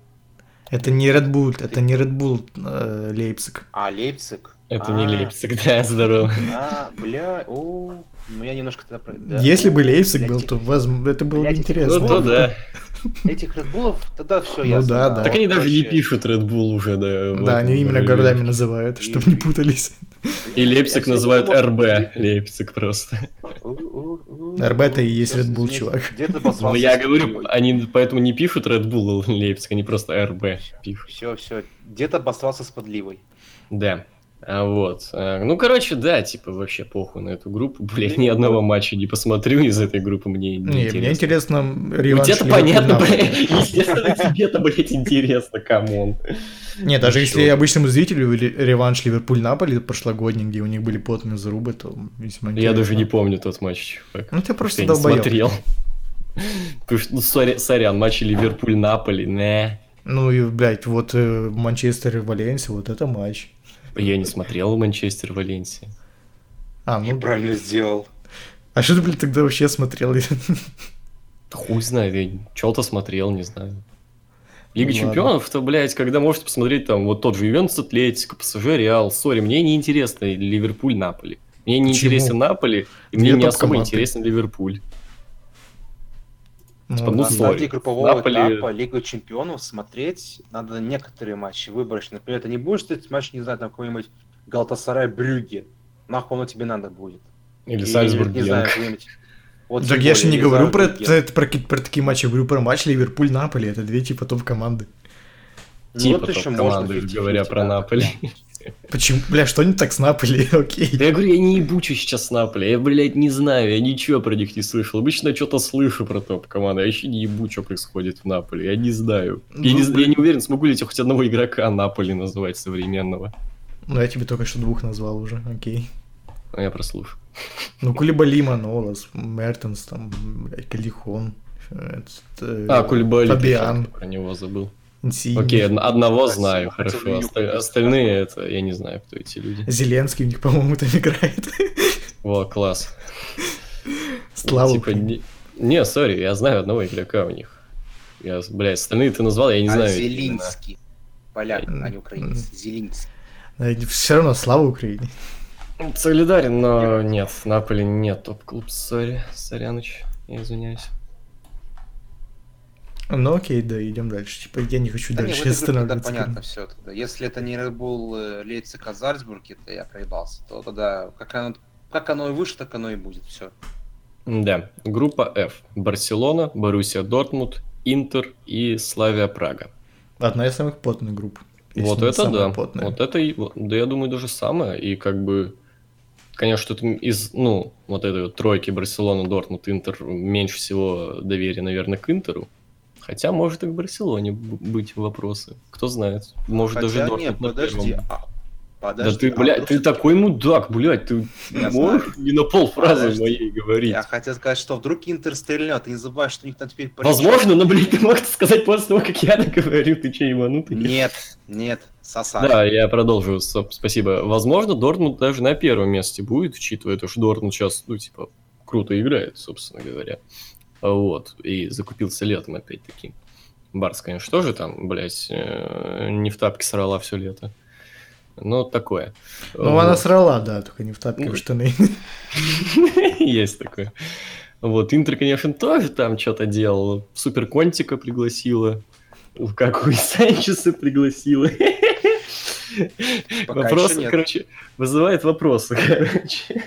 Это не Red Bull, это не Red Bull э, Лейпциг. А, Лейпциг? Это А, не Лейпциг, да, здорово. А, бля, о, ну я немножко тогда... да. Если бы Лейпциг был, то возможно, это было бы интересно. Ну, то да. Этих Редбулов, тогда все Ну ясно. да, да. Так они даже не пишут Red Bull уже, да. Да, они именно городами называют, чтобы не путались. И Лейпциг называют РБ. Лейпциг просто. РБ это и есть Red Bull, чувак. Ну, я говорю, они поэтому не пишут Red Bull Лейпциг, они просто RB пишут. Все, все. Где-то обосрался с подливой. Да. А вот. А, Ну, короче, да, типа, вообще похуй на эту группу. (laughs) Блять, ни одного матча не посмотрю из этой группы, мне не Не, интересно. мне интересно Ну, реванш Ливерпуль понятно, блядь. (laughs) Естественно, тебе-то, блядь, интересно, come on. Не, даже Ну, если обычному зрителю ре- реванш Ливерпуль-Наполи прошлогодний, где у них были потные зарубы, то весьма Я интересно. даже не помню тот матч, чувак. Ну ты просто я долбоёб. смотрел. Ну, сорян, матчи Ливерпуль-Наполи, не. Ну и, блядь, вот э, Манчестер и Валенсия, вот это матч. Я не смотрел Манчестер Валенсия. А, ну, Правильно сделал. а что ты, блядь, тогда вообще смотрел? Хуй знает, я что-то смотрел, не знаю. Лига Ну, ладно. чемпионов-то, блядь, когда можете посмотреть там вот тот же Ювентус Атлетика, ПСЖ Реал, сори, мне не интересно Ливерпуль Наполи. Мне не Почему? интересен Наполи, и мне не особо интересен Ливерпуль. Типа, ну, На стадии группового Наполи- этапа Лигу Чемпионов смотреть надо некоторые матчи выборочно. Например, ты не будешь смотреть матч, не знаю, там какой-нибудь Галтасарай Брюги. Нахуй оно тебе надо будет. Или Сальцбург не знаю. Вот Так я же не говорю про, это- про, ки- про такие матчи, я говорю про матч Ливерпуль-Наполи, это две типа топ-команды. Ну, Типа вот еще топ-команды, можно 50-50, говоря про да, Наполи. Почему? Бля, что не так с Наполи? (laughs) Окей. Да я говорю, я не ебучу сейчас Наполи, я, блядь, не знаю, я ничего про них не слышал. Обычно я что-то слышу про топ-команды, а еще не ебу, что происходит в Наполе, я не знаю. Я, Ну, не, блин. я не уверен, смогу ли я хоть одного игрока Наполи назвать современного. Ну, я тебе только что двух назвал уже, окей. А я прослушал. Ну, Кулибали, Манолас, Мертенс, там, блядь, Калихон. э, э, А, Кульбали, Фабиан. про него забыл. Окей, од- одного Спасибо, знаю, хорошо. бы Оста- Юку остальные, это, я не знаю, кто эти люди. Зеленский у них, по-моему, там играет. Во, класс. Слава. Типа, не, не, сори, я знаю одного игрока у них. Я, блядь, остальные ты назвал, я не А знаю. Зелинский. Поляк, а не украинец. Зелинский. Все равно слава Украине. Солидарен, но нет, Наполи нет топ-клуб, сори, соряныч, я извиняюсь. Ну окей, да, идем дальше. Типа, я не хочу Да дальше группе тогда останавливаться. понятно все. Тогда. Если это не Red Bull э, Лейпциг, а Зальцбург, это я проебался, то тогда как оно, как оно и выше, так оно и будет. Все. Да, группа F. Барселона, Боруссия Дортмунд, Интер и Славия Прага. Одна из самых потных групп. вот это да. потная. Вот это, да я думаю, даже самое. И как бы, конечно, тут из, ну, вот этой вот тройки Барселона, Дортмунд, Интер меньше всего доверия, наверное, к Интеру. Хотя, может, и к Барселоне быть вопросы. Кто знает. Может, даже Хотя Дортмунд нет, подожди. а, Да подожди, ты, а блядь, вдруг ты такой мудак, блядь, ты Я можешь не на полфразы Подожди. моей говорить. Я хотел сказать, что вдруг Интер стрельнет, ты не забывай, что у них там теперь... по Возможно, но, блядь, ты мог это сказать после того, как я договорю, ты че, ебанутый? Нет, нет, сосать. Да, я продолжу, спасибо. Возможно, Дортмунд даже на первом месте будет, учитывая то, что Дортмунд сейчас, ну, типа, круто играет, собственно говоря. Вот, и закупился летом опять-таки. Барс, конечно, тоже там, блядь, э, не в тапке срала все лето. Но такое. Ну, она Вот. срала, да, только не в тапке, Ну, в штаны. (laughs) Есть такое. Вот, Интер, конечно, тоже там что-то делал. Супер Контика пригласила. Лукаку и (laughs) Санчеса пригласила. Пока Вопросы, еще нет. короче, вызывает вопросы, (laughs) короче.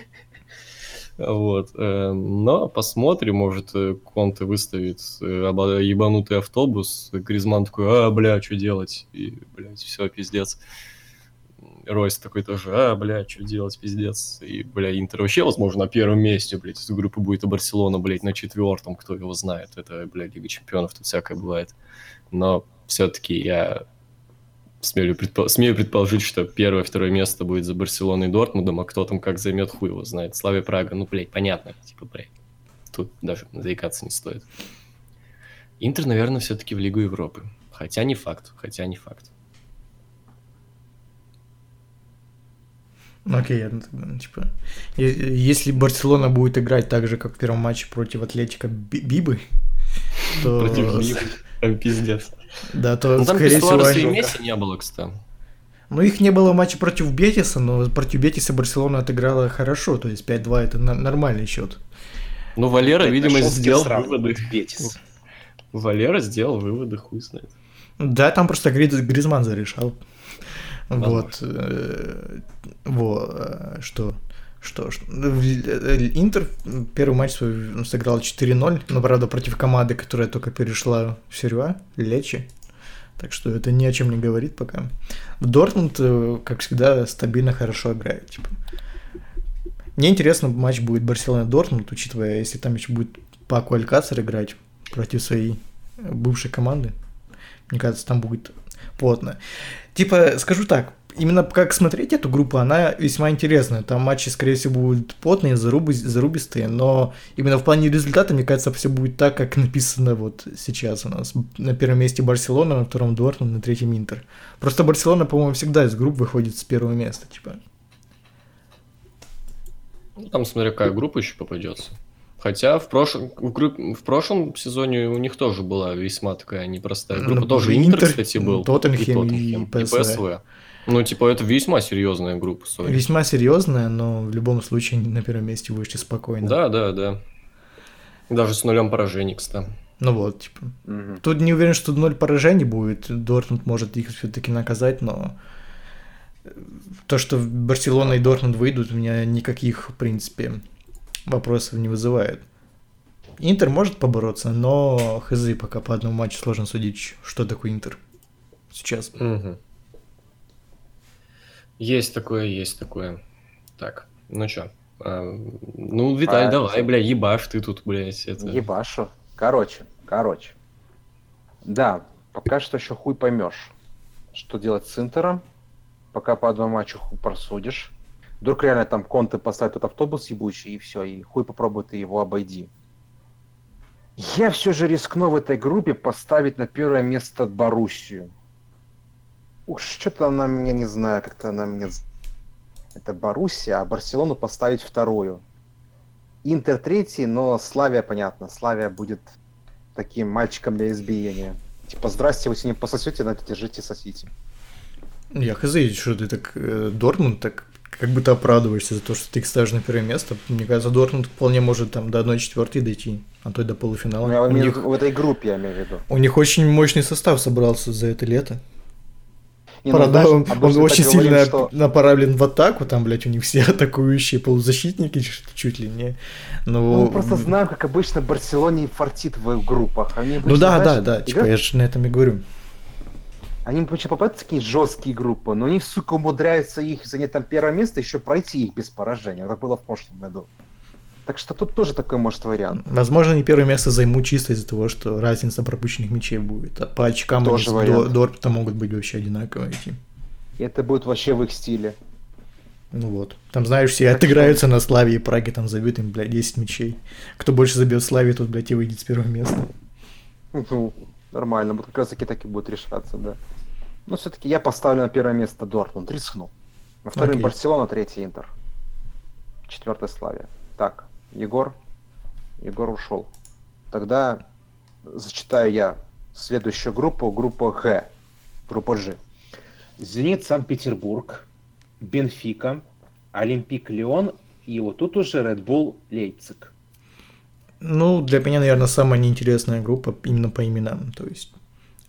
Вот. э, Но посмотрим, может, э, Конте выставит э, ебанутый автобус, Гризман такой, а, бля, что делать? И, блядь, все, пиздец. Ройс такой тоже, а, бля, что делать, пиздец. И, бля, Интер вообще, возможно, на первом месте, блядь, из группы будет и Барселона, блядь, на четвертом, кто его знает. Это, бля, Лига Чемпионов, тут всякое бывает. Но все-таки я смею, предпо- смею предположить, что первое, второе место будет за Барселоной и Дортмундом, а кто там как займет, хуй его знает. Славия Прага, ну, блядь, понятно, типа, блядь. Тут даже заикаться не стоит. Интер, наверное, все-таки в Лигу Европы. Хотя не факт, хотя не факт. Ну, окей, ну, тогда, ну, типа, если Барселона будет играть так же, как в первом матче против Атлетика Би- Бибы, то... Против них. Прям пиздец. Да, то, Ну там скорее всего, и Месси не было, кстати. Ну, их не было в матче против Бетиса, но против Бетиса Барселона отыграла хорошо, то есть 5-2 это нормальный счет. Ну, Валера, Опять видимо, сделал выводы. Бетис. (laughs) Валера сделал выводы, хуй знает. Да, там просто Гриз- Гризман зарешал. Возможно. Вот. э, Во, э, что? Что, что? э, Интер первый матч свой сыграл 4-0, но, правда, против команды, которая только перешла в серию А, Лечи. Так что это ни о чем не говорит пока. Дортмунд, э, как всегда, стабильно хорошо играет. Типа. Мне интересно, матч будет Барселона-Дортмунд, учитывая, если там еще будет Паку Алькацер играть против своей бывшей команды. Мне кажется, там будет плотно. Типа, скажу так, именно как смотреть эту группу, она весьма интересная. Там матчи, скорее всего, будут плотные, заруби- зарубистые, но именно в плане результата, мне кажется, все будет так, как написано вот сейчас у нас. На первом месте Барселона, на втором Дортмунд, на третьем Интер. Просто Барселона, по-моему, всегда из групп выходит с первого места, типа. Ну, там, смотря какая группа еще попадется. Хотя в прошлом, в, групп- в прошлом сезоне у них тоже была весьма такая непростая группа. Ну, тоже Интер, Интер, кстати, был. Тоттенхэм и и ПСВ. ПСВ. Ну, типа, это весьма серьезная группа, сори. Весьма серьезная, но в любом случае на первом месте вышли спокойно. Да, да, да. Даже с нулем поражений, кстати. Ну вот, типа. Мгм. Тут не уверен, что ноль поражений будет. Дортмунд может их все-таки наказать, но э, то, что Барселона и Дортмунд выйдут, у меня никаких, в принципе, вопросов не вызывает. Интер может побороться, но хз, пока по одному матчу сложно судить, что такое Интер сейчас. Мгм. Есть такое, есть такое. Так, ну чё? а, ну, Виталий, А, давай, бля, ебашь ты тут, блядь, это... Ебашу. Короче, короче. Да, пока что еще хуй поймешь, что делать с Интером. Пока по одному матчу хуй просудишь. Вдруг реально там Конте поставит тот автобус ебучий, и все, и хуй попробуй ты его обойди. Я все же рискну в этой группе поставить на первое место Боруссию. Уж что-то она меня, не знаю, как-то она меня... з- Это Боруссия, а Барселону поставить вторую. Интер третий, но Славия, понятно, Славия будет таким мальчиком для избиения. Типа, здрасте, вы сегодня пососете, на держите, сосите. Я хз, что ты так, э, Дортмунд, так как бы ты оправдываешься за то, что ты их ставишь на первое место. Мне кажется, Дортмунд вполне может там до 1-4 дойти, а то и до полуфинала. Ну, я у, них, в этой группе, я имею в виду. у них очень мощный состав собрался за это лето. Не, ну, знаешь, он, он очень говорим, сильно что- направлен в атаку, там, блядь, у них все (laughs) атакующие полузащитники чуть, ли не. Но... Ну, мы просто знаем, как обычно Барселоне фартит в группах. Они Ну обычно, да, да, знаешь, да, типа играют- я же на этом и говорю. Они обычно попадают в такие жесткие группы, но они, сука, умудряются их занять там первое место, еще пройти их без поражения. Это было в прошлом году. Так что тут тоже такой, может, вариант. Возможно, они первое место займут чисто из-за того, что разница пропущенных мячей будет. А по очкам они Тоже с вариант. Дор- Дортмундом могут быть вообще одинаковые. это будет вообще в их стиле. Ну вот. Там, знаешь, все Так отыграются на Славе и Праге, там забьют им, блядь, 10 мячей. Кто больше забьет Славе, тот, блядь, и выйдет с первого места. Ну, нормально, вот как раз таки так и будет решаться, да. Но все-таки я поставлю на первое место Дортмунд, рискну. На втором Окей. Барселона, третий Интер. Четвертая Славия. Так, Егор. Егор ушел. Тогда зачитаю я следующую группу, группу Г. Группа G. Зенит Санкт-Петербург, Бенфика, Олимпик Леон и вот тут уже Red Bull Лейпциг. Ну, для меня, наверное, самая неинтересная группа именно по именам. То есть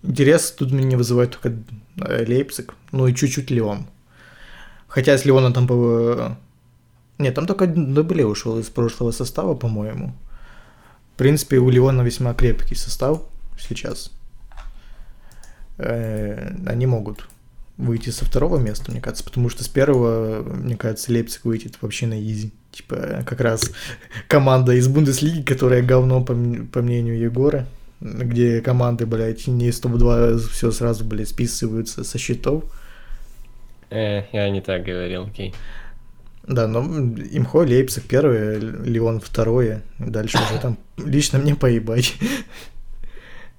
интерес тут меня вызывает только э, Лейпциг, ну и чуть-чуть Леон. Хотя с Леона там по... Нет, там только Дубле ушел из прошлого состава, по-моему. В принципе, у Леона весьма крепкий состав сейчас. Э, Они могут выйти со второго места, мне кажется, потому что с первого, мне кажется, Лейпциг выйдет вообще на изи. Типа, как раз (laughs) команда из Бундеслиги, которая говно, по, по мнению Егора, где команды, блядь, не из топ-2 все сразу, блядь, списываются со счетов. Э, я не так говорил, окей. Да, но Имхо, Лейпциг первое, Леон второе, дальше уже там лично мне поебать.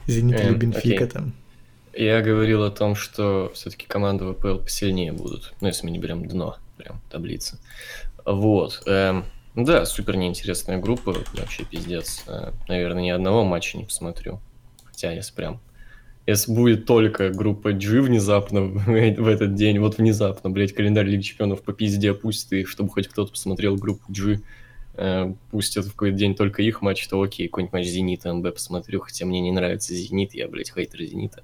Зенит или Эм, Бенфика там. Я говорил о том, что все-таки команды ВПЛ посильнее будут. Ну, если мы не берем дно, прям таблицы. Вот. эм, да, супер неинтересная группа. Вообще пиздец. Э, Наверное, ни одного матча не посмотрю. Хотя, если прям... Если будет только группа G внезапно (laughs) в этот день, вот внезапно, блядь, календарь Лиги Чемпионов по пизде опустит, и чтобы хоть кто-то посмотрел группу G, э, пустят в какой-то день только их матч, то окей, какой-нибудь матч Зенита МБ посмотрю, хотя мне не нравится Зенит, я, блядь, хейтер Зенита.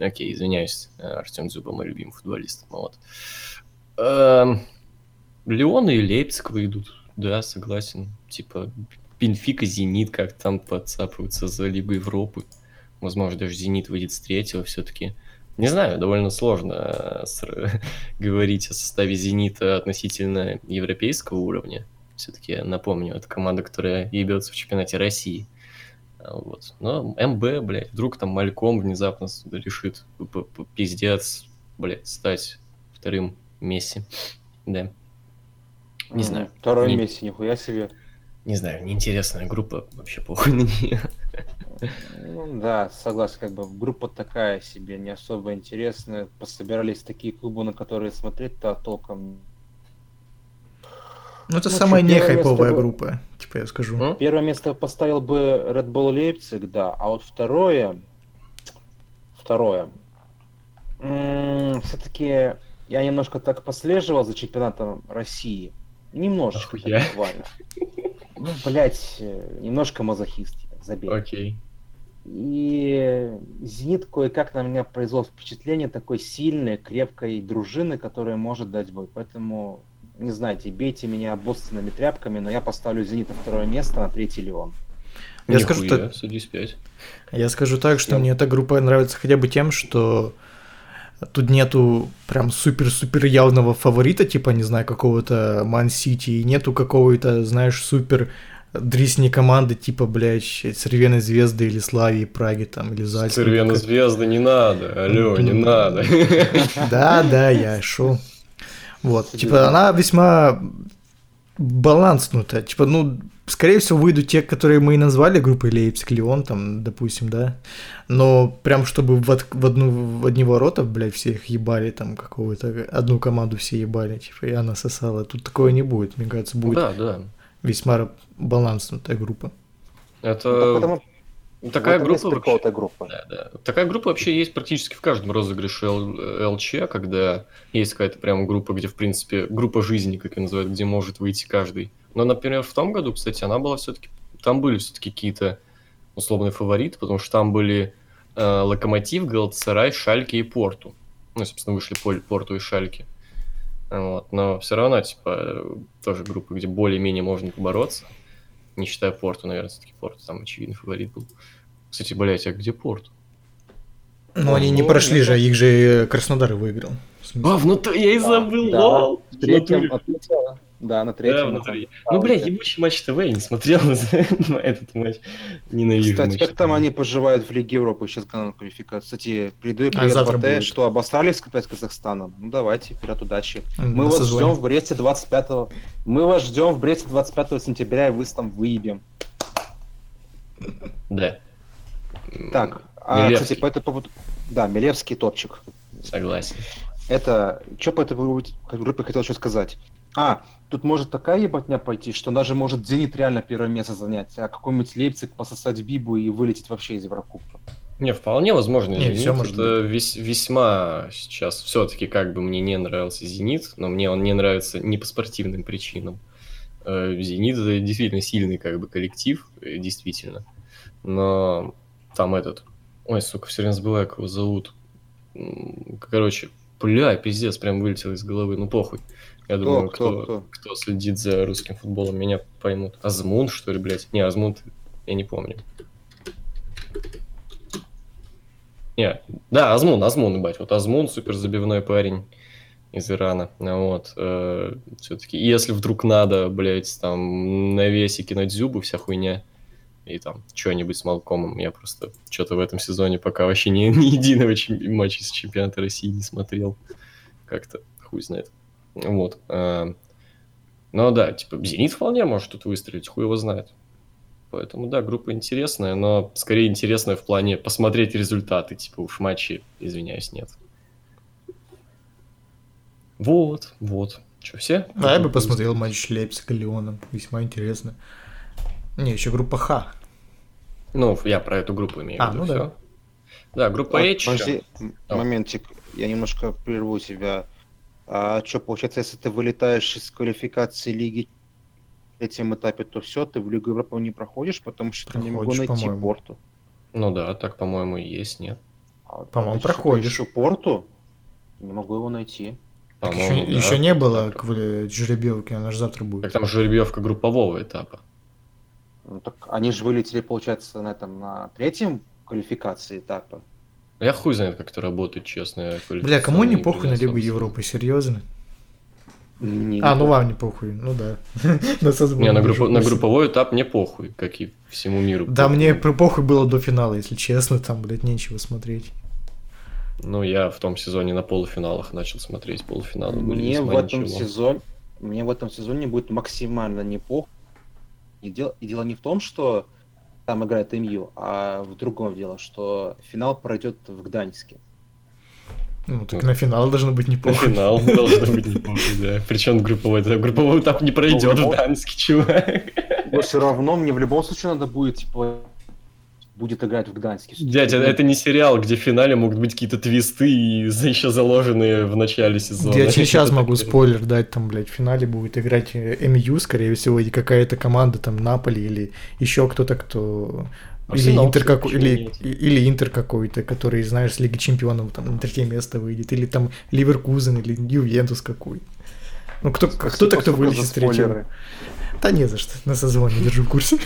Окей, извиняюсь, э, Артем Дзюба, мой любимый футболист, вот. Эм, Леон и Лейпциг выйдут, да, согласен. Типа, Бенфика, Зенит как там подцапываются за Лигу Европы. Возможно, даже Зенит выйдет с третьего все-таки. Не знаю, довольно сложно э, ср- (laughs) говорить о составе Зенита относительно европейского уровня. Все-таки, напомню, это команда, которая ебется в чемпионате России. А, Вот. Но МБ, блядь, вдруг там Мальком внезапно с- решит пиздец, блядь, стать вторым Месси. Да. Не знаю. Второй Не- Месси, нихуя себе. Не знаю, неинтересная группа, вообще похуй на нее. Ну да, согласен, как бы группа такая себе, не особо интересная. Пособирались такие клубы, на которые смотреть-то толком. Ну, это Ну, самая чё, не хайповая место- группа, типа я скажу. М? Первое место поставил бы Red Bull Лейпциг, да, а вот второе, второе, все-таки я немножко так послеживал за чемпионатом России, немножечко, так буквально. Ну, блять, немножко мазохист, забей. Окей. И Зенит кое-как на меня произвел впечатление такой сильной, крепкой дружины, которая может дать бой. Поэтому, не знаете, бейте меня обоссанными тряпками, но я поставлю Зенит на второе место, на третий Леон. Я скажу Нихуя, так- садись пять. Я скажу так, что Я- мне эта группа нравится хотя бы тем, что тут нету прям супер-супер явного фаворита, типа, не знаю, какого-то Ман-Сити, и нету какого-то, знаешь, супер дрисни команды, типа, блядь, Цервеной Звезды или Славии, Праги там, или Зальцбурга. Цервена звезда не надо, алло, не Мгм. надо. (laughs) Да, да, я шел. Вот, типа, она весьма баланснутая. Типа, ну, скорее всего, выйдут те, которые мы и назвали группой Лейпциг, Леон, там, допустим, да. Но прям, чтобы в, от- в одну, в одни ворота, блядь, всех ебали, там, какого-то, одну команду все ебали, типа, и она сосала. Тут такое не будет, мне кажется, будет Да, да. Весьма баланснутая группа. Это Поэтому такая в этом группа вообще. этой группы. Да, да. Такая группа вообще есть практически в каждом розыгрыше Л- ЛЧ, когда есть какая-то прям группа, где, в принципе, группа жизни, как ее называют, где может выйти каждый. Но, например, в том году, кстати, она была все-таки... Там были все-таки какие-то условные фавориты, потому что там были э, Локомотив, Галатасарай, Шальки и Порту. Ну, собственно, вышли Порту и Шальки. Вот. Но все равно, типа, тоже группа, где более-менее можно побороться. Не считая Порту, наверное, все-таки Порту там очевидный фаворит был. Кстати, блядь, а где Порт? Но они не Ну, прошли нет. же, их же Краснодар выиграл. А, внутри, я и забыл, Да, лол. В третьем, да, на Да, третьем. внутри. Ну, бля, ебучий матч ТВ, я не смотрел (laughs) на этот матч. Ненавижу Кстати, матч как там они поживают в Лиге Европы сейчас на квалификацию? Кстати, передаю А привет что обосрались опять с Казахстаном. Ну давайте, вперед, удачи. Мы вас ждем в Бресте 25 Мы вас ждем в Бресте 25 сентября, и вы там выебем. Да. Так, а, кстати, по этому поводу... Да, Милевский топчик. Согласен. Это... Что по этой группе хотел еще сказать? А, тут может такая ебатня пойти, что даже может Зенит реально первое место занять, а какой-нибудь Лейпциг пососать Бибу и вылететь вообще из Еврокубка. Не, вполне возможно, Не, Зенит. всё может это вес- весьма сейчас все-таки как бы мне не нравился Зенит, но мне он не нравится не по спортивным причинам. Э, Зенит это действительно сильный как бы коллектив, э, действительно. Но там этот... Ой, сука, все время забываю, как его зовут. Короче, бля, пиздец, прям вылетел из головы, ну похуй. Я Кто, думаю, кто, кто, кто? кто следит за русским футболом, меня поймут. Азмун, что ли, блядь? Не, Азмун, я не помню. Не, да, Азмун, Азмун, ебать. Вот Азмун, супер забивной парень из Ирана. Вот, все-таки. Если вдруг надо, блядь, там, на весе кинуть зубы, вся хуйня, и там что-нибудь с Малкомом, я просто что-то в этом сезоне пока вообще ни, (laughs) ни единого чем- матча с чемпионата России не смотрел. Как-то хуй знает. Вот. э, Ну да, типа, Зенит вполне может тут выстрелить, хуй его знает. Поэтому, да, группа интересная, но скорее интересная в плане посмотреть результаты. Типа уж матчи, извиняюсь, нет. Вот, вот. Че, все? Да, я бы посмотрел матч Лейпцига Леоном. Весьма интересно. Не, еще группа Х. Ну, я про эту группу имею А, в виду. ну да. Да, группа А, H. Подожди, м- О. моментик, я немножко прерву тебя. А что, получается, если ты вылетаешь из квалификации лиги на третьем этапе, то все, ты в Лигу Европы не проходишь, потому что я не могу Проходишь, найти порту. Ну да, так, по-моему, и есть, нет? А, По-моему, ты проходишь. ищу порту? Не могу его найти. Так еще, да. еще не было квали- жеребьевки, она же завтра будет. Так там жеребьевка группового этапа. Ну, так они же вылетели, получается, на этом, на третьем квалификации этапа. Я хуй знает, как это работает, честно. Бля, кому не похуй на Лигу. Европы, серьезно? Не- А, ну не вам не похуй, ну да. (laughs) Не, на, группо- на групповой этап мне похуй, как и всему миру. Да похуй. мне про- похуй было до финала, если честно, там, блядь, нечего смотреть. Ну, я в том сезоне на полуфиналах начал смотреть полуфиналы. были Мне в этом ничего. сезоне, мне в этом сезоне будет максимально неплохо. И дело, и дело не в том, что там играет МЮ, а в другом дело, что финал пройдет в Гданьске. Ну, так на финал должно быть На неплохо. финал должно быть неплохо, да. (laughs) Причем групповой этап. Групповой этап не пройдет в Данске, чувак. Но все равно мне в любом случае надо будет, типа, будет играть в Гданьске. Дядя, это не сериал, где в финале могут быть какие-то твисты и за- (laughs) еще заложенные в начале сезона. Я тебе сейчас могу такое. спойлер дать, там, блядь, в финале будет играть э, МЮ, скорее всего, и какая-то команда, там, Наполи или еще кто-то, кто... Или Интер, почему или, или Интер какой-то, который, знаешь, с Лиги Чемпионов там на третье место выйдет, или там Ливеркузен, или Ювентус какой. Ну, кто, кто-то, кто вылезет с третьего. третьего. Да не за что, на созвоне держу в курсе.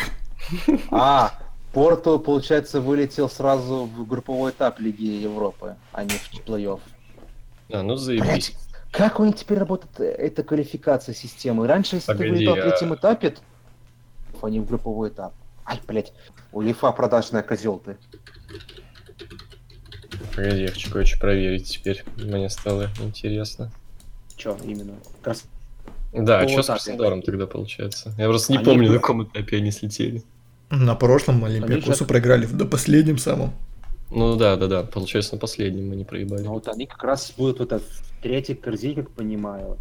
А, Порту, получается, вылетел сразу в групповой этап Лиги Европы, а не в плей-офф. А, ну заебись. Блять, как у них теперь работает эта квалификация системы? Раньше, если Погоди, ты вылетал в а- третьем этапе, то а не в групповой этап. Ай, блять, у Лифа продажная козел ты. Погоди, я хочу кое-что проверить теперь. Мне стало интересно. Че именно? Крас- Да, что с. Краснодаром тогда получается? Я просто не Они помню, на каком этапе они слетели. На прошлом Олимпиакосу сейчас- проиграли до последнем самом. Ну да, да, да. Получается, на последнем мы не проебали. Ну вот они как раз будут вот этот третий корзин, как понимаю.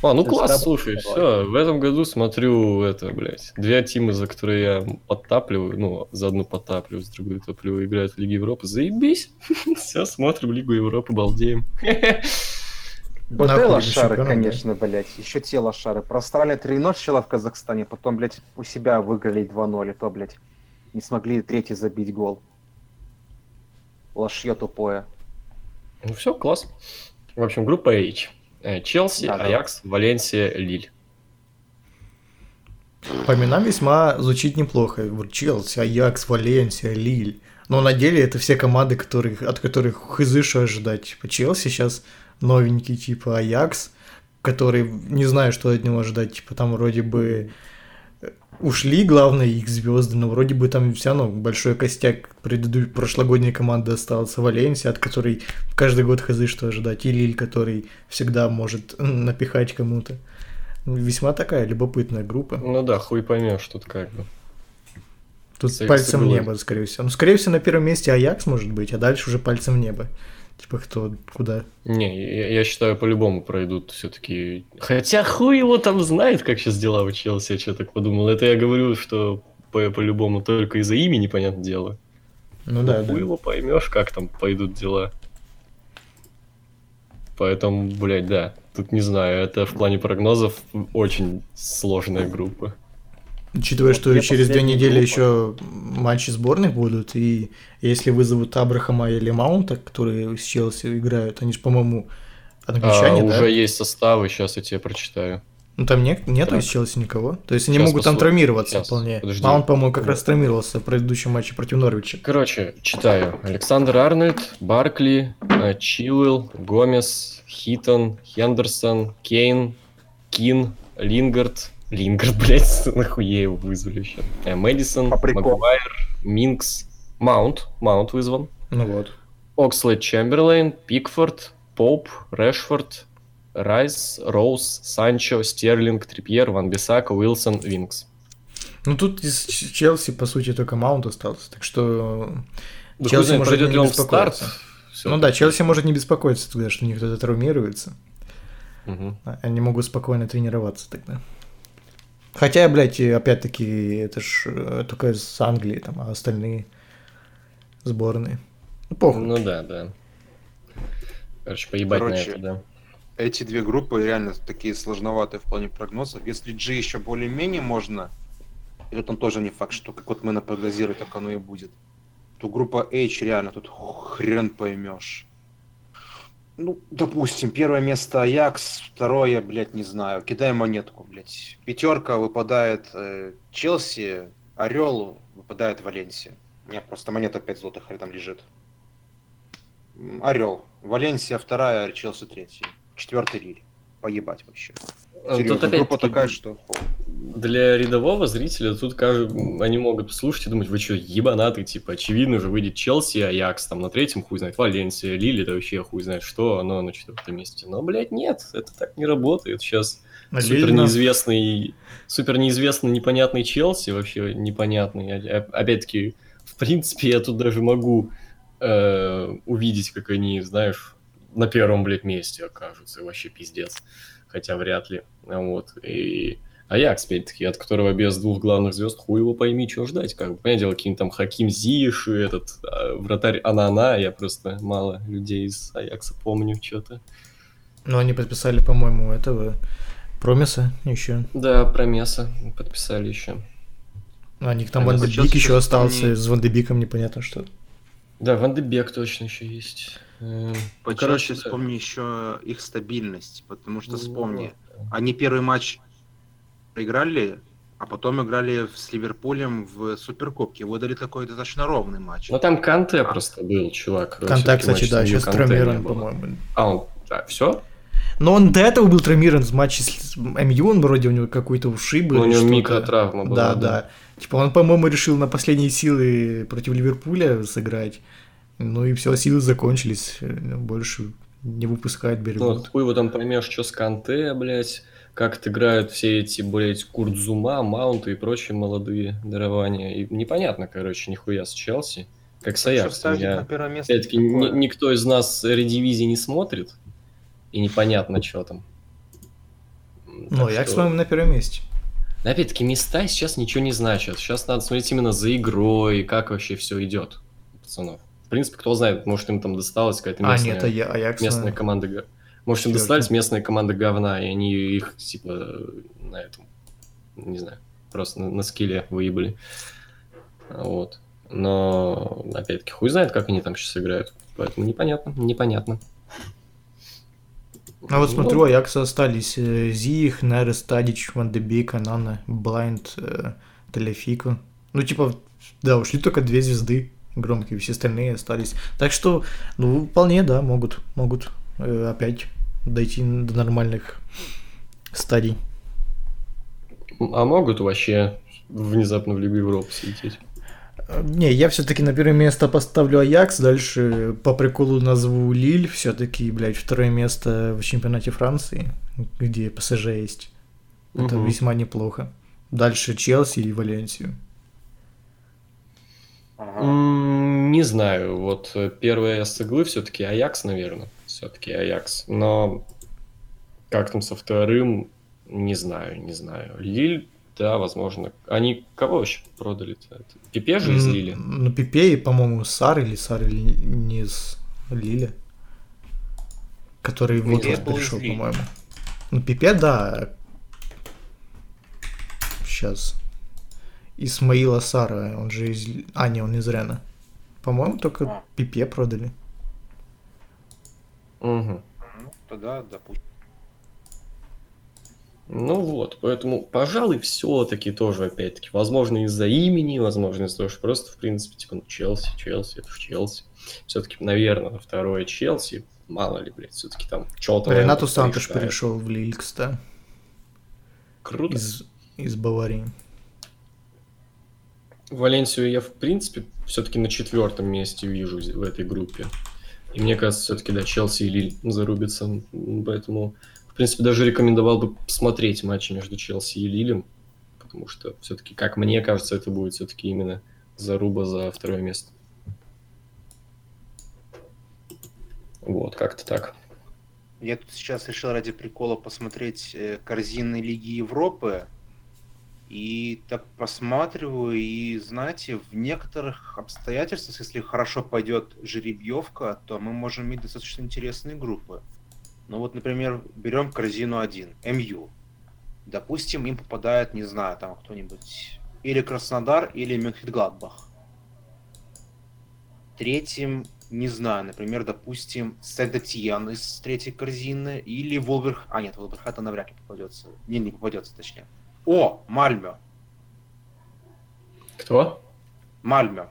А, ну То класс, слушай, все, в этом году смотрю это, блядь, две тимы, за которые я подтапливаю, ну, за одну подтапливаю, за другую топливаю, играют в Лиге Европы, заебись, (laughs) все, смотрим Лигу Европы, балдеем. (laughs) Вот Нахуй лошары, конечно, блять. Еще те лошары. Про Австралию 3-0 сначала в Казахстане, потом, блять, у себя выиграли 2-0, и то, блять, не смогли третий забить гол. Лошье тупое. Ну все, класс. В общем, группа H. Э, Челси, Да, да. Аякс, Валенсия, Лиль. По именам весьма звучит неплохо. Челси, Аякс, Валенсия, Лиль. Но на деле это все команды, которых, от которых хз что ожидать. Типа Челси сейчас новенький, типа Аякс, который не знаю, что от него ожидать. Типа там вроде бы э, ушли главные их звезды, но вроде бы там все равно большой костяк предыдущей прошлогодней команды остался Валенсия, от которой каждый год хз что ожидать. И Лиль, который всегда может напихать кому-то. Весьма такая любопытная группа. Ну да, хуй поймешь тут как бы. Тут Секси пальцем в небо, скорее всего. Ну, скорее всего, на первом месте Аякс может быть, а дальше уже пальцем в небо. Типа кто, куда. Не, я, я считаю, по-любому пройдут все-таки. Хотя хуй его там знает, как сейчас дела у Челси, я что так подумал. Это я говорю, что по- по-любому только из-за имени, понятное дело. Ну да, хуй да. его поймешь, как там пойдут дела. Поэтому, блядь, да. Тут не знаю, это в плане прогнозов очень сложная группа. Учитывая, что мне через две недели группа. еще матчи сборных будут, и если вызовут Абрахама или Маунта, которые с Челси играют, они же, по-моему, А, англичане, да? уже есть составы, сейчас я тебе прочитаю. Ну там нет, нету Так. из Челси никого. То есть они Щас могут там посмотрим. травмироваться Щас, вполне. подожди. Маунт, по-моему, как раз травмировался в предыдущем матче против Норвича. Короче, читаю. Александр Арнольд, Баркли, э, Чилуэлл, Гомес, Хитон, Хендерсон, Кейн, Кин, Лингард. Лингард, блядь, (laughs) нахуя его вызвали еще. Э, Мэдисон. Магуайр, Мингс, Маунт. Маунт вызван. Ну вот. Окслейд-Чемберлен, Пикфорд, Поуп, Решфорд, Райс, Роуз, Санчо, Стерлинг, Трипьер, Ван-Биссака, Уилсон, Уинкс. Ну тут из Челси, по сути, только Маунт остался, так что... Да хуй Челси знает, может не старт. беспокоиться. Ну да, Челси может не беспокоиться тогда, что у них кто-то травмируется. А- Они могут спокойно тренироваться тогда. Хотя, блядь, и опять-таки, это ж э, только с Англии, там, а остальные сборные. Ну, похуй. Ну да, да. Короче, поебать на Короче, это, да. Эти две группы реально такие сложноватые в плане прогнозов. Если G еще более-менее можно, и там тоже не факт, что как вот мы напрогнозировали, так оно и будет, то группа H реально тут хрен поймешь. Ну, допустим, первое место Аякс, второе, блядь, не знаю. Кидай монетку, блядь. Пятерка выпадает э, Челси, Орел выпадает Валенсия. У меня просто монета 5 злотых рядом лежит. Орел. Валенсия вторая, Челси третья. Четвертый Лиль. Поебать вообще. Серьезно, тут группа опять-таки такая, что... Для рядового зрителя тут кажу- они могут слушать и думать, вы что, ебанаты, типа, очевидно же, выйдет Челси, Аякс, там на третьем хуй знает, Валенсия, Лили, это вообще хуй знает что, оно на четвертом месте. Но, блядь, нет, это так не работает. Сейчас супер неизвестный, супер неизвестный непонятный Челси, вообще непонятный. А- а- Опять-таки, в принципе, я тут даже могу э, увидеть, как они, знаешь, на первом, блядь, месте окажутся. Вообще пиздец. Хотя вряд ли. Вот. И Аякс, опять-таки, от которого без двух главных звезд, хуй его пойми, что ждать. Как бы, понятное дело, какие-нибудь там Хаким Зиш и этот а, вратарь Анана, я просто мало людей из Аякса помню что-то. Ну, они подписали, по-моему, этого Промиса еще. Да, про Меса подписали еще. А у них там Ван еще остался, не- с Ван непонятно что. Да, Ван точно еще есть. Э, По ну, Челси да. вспомни еще их стабильность, потому что Ну, вспомни, вот. они первый матч проиграли, а потом играли с Ливерпулем в Суперкубке. Выдали такой достаточно ровный матч. Ну там Канте А. просто был, чувак. Всё-таки кстати, да, с Канте не травмирован, по-моему. А, он, да, все? Но он до этого был травмирован в матче с МЮ, он вроде у него какой-то ушиб Ну, у него микротравма была. Да, да. Типа он, по-моему, решил на последние силы против Ливерпуля сыграть. Ну и все, силы закончились. э, Больше не выпускает Ну, берегут. вот хуй его там поймешь, что с Канте, блядь, как отыграют все эти, блядь, Курдзума, Маунты и прочие молодые дарования. И непонятно, короче, нихуя с Челси. Как с Что Аяксом. Я... Опять-таки, ни- никто из нас редивизии не смотрит. И непонятно, что там. Ну, так я, что- по-моему, на первом месте. Но опять-таки, места сейчас ничего не значат. Сейчас надо смотреть именно за игрой, как вообще все идет, пацанов. В принципе, кто знает, может, им там досталась какая-то А, местная, нет, а я, Аякс местная на- команда. Может, им достались местная команда говна, и они их, типа, на этом, не знаю, просто на, на скилле выебали. Вот. Но, опять-таки, хуй знает, как они там сейчас играют. Поэтому непонятно, непонятно. А вот Ну, смотрю, Аякса остались э, Зих, Нерес, Тадич, Ван де Бик, Анана, Блайнд, э, Телефико. Ну, типа, да, ушли только две звезды громкие, все остальные остались. Так что, ну, вполне, да, могут, могут э, опять дойти до нормальных стадий. А могут вообще внезапно в Лигу Европы слететь? Не, я все-таки на первое место поставлю Аякс, дальше по приколу назову Лиль, все-таки, блядь, второе место в чемпионате Франции, где ПСЖ есть. Это Мгм. весьма неплохо. Дальше Челси и Валенсию. Ага. Не знаю, вот э, первая с иглы все-таки Аякс, наверное, все-таки Аякс, но как там со вторым, не знаю, не знаю. Лиль, да, возможно. Они кого вообще продали-то? Пипе же из Лили? Ну, Пипе и, по-моему, Сар или Сар или не из Лиля. Который в Пипе Уотфорд был из перешел, Лиля. по-моему. Ну, Пипе, да. Сейчас. Исмаила Сара, он же из... А, не, он из Рена. По-моему, только А. Пипе продали. Мгм. Ну, Тогда, допустим. Ну вот, поэтому, пожалуй, все-таки тоже, опять-таки, возможно, из-за имени, возможно, из-за того, что просто, в принципе, типа, ну, Челси, Челси, это ж Челси. Все-таки, наверное, второе Челси, мало ли, блядь, все-таки там что-то... Ренату Сантош перешел в Лилькс, да, Круто. из, из Баварии. Валенсию я, в принципе, все-таки на четвертом месте вижу в этой группе. И мне кажется, все-таки, да, Челси и Лиль зарубятся. Поэтому, в принципе, даже рекомендовал бы посмотреть матчи между Челси и Лилем. потому что все-таки, как мне кажется, это будет все-таки именно заруба за второе место. Вот, как-то так. Я тут сейчас решил ради прикола посмотреть э, корзины Лиги Европы. И так просматриваю, и знаете, в некоторых обстоятельствах, если хорошо пойдет жеребьевка, то мы можем иметь достаточно интересные группы. Ну вот, например, берем корзину 1, МЮ. Допустим, им попадает, не знаю, там кто-нибудь, или Краснодар, или Мюнхен-Гладбах. Третьим, не знаю, например, допустим, Сент-Этьен из третьей корзины, или Волверх... А, нет, Волверхата навряд ли попадется. Не, не попадется, точнее. О, Мальмё. Кто? Мальмё.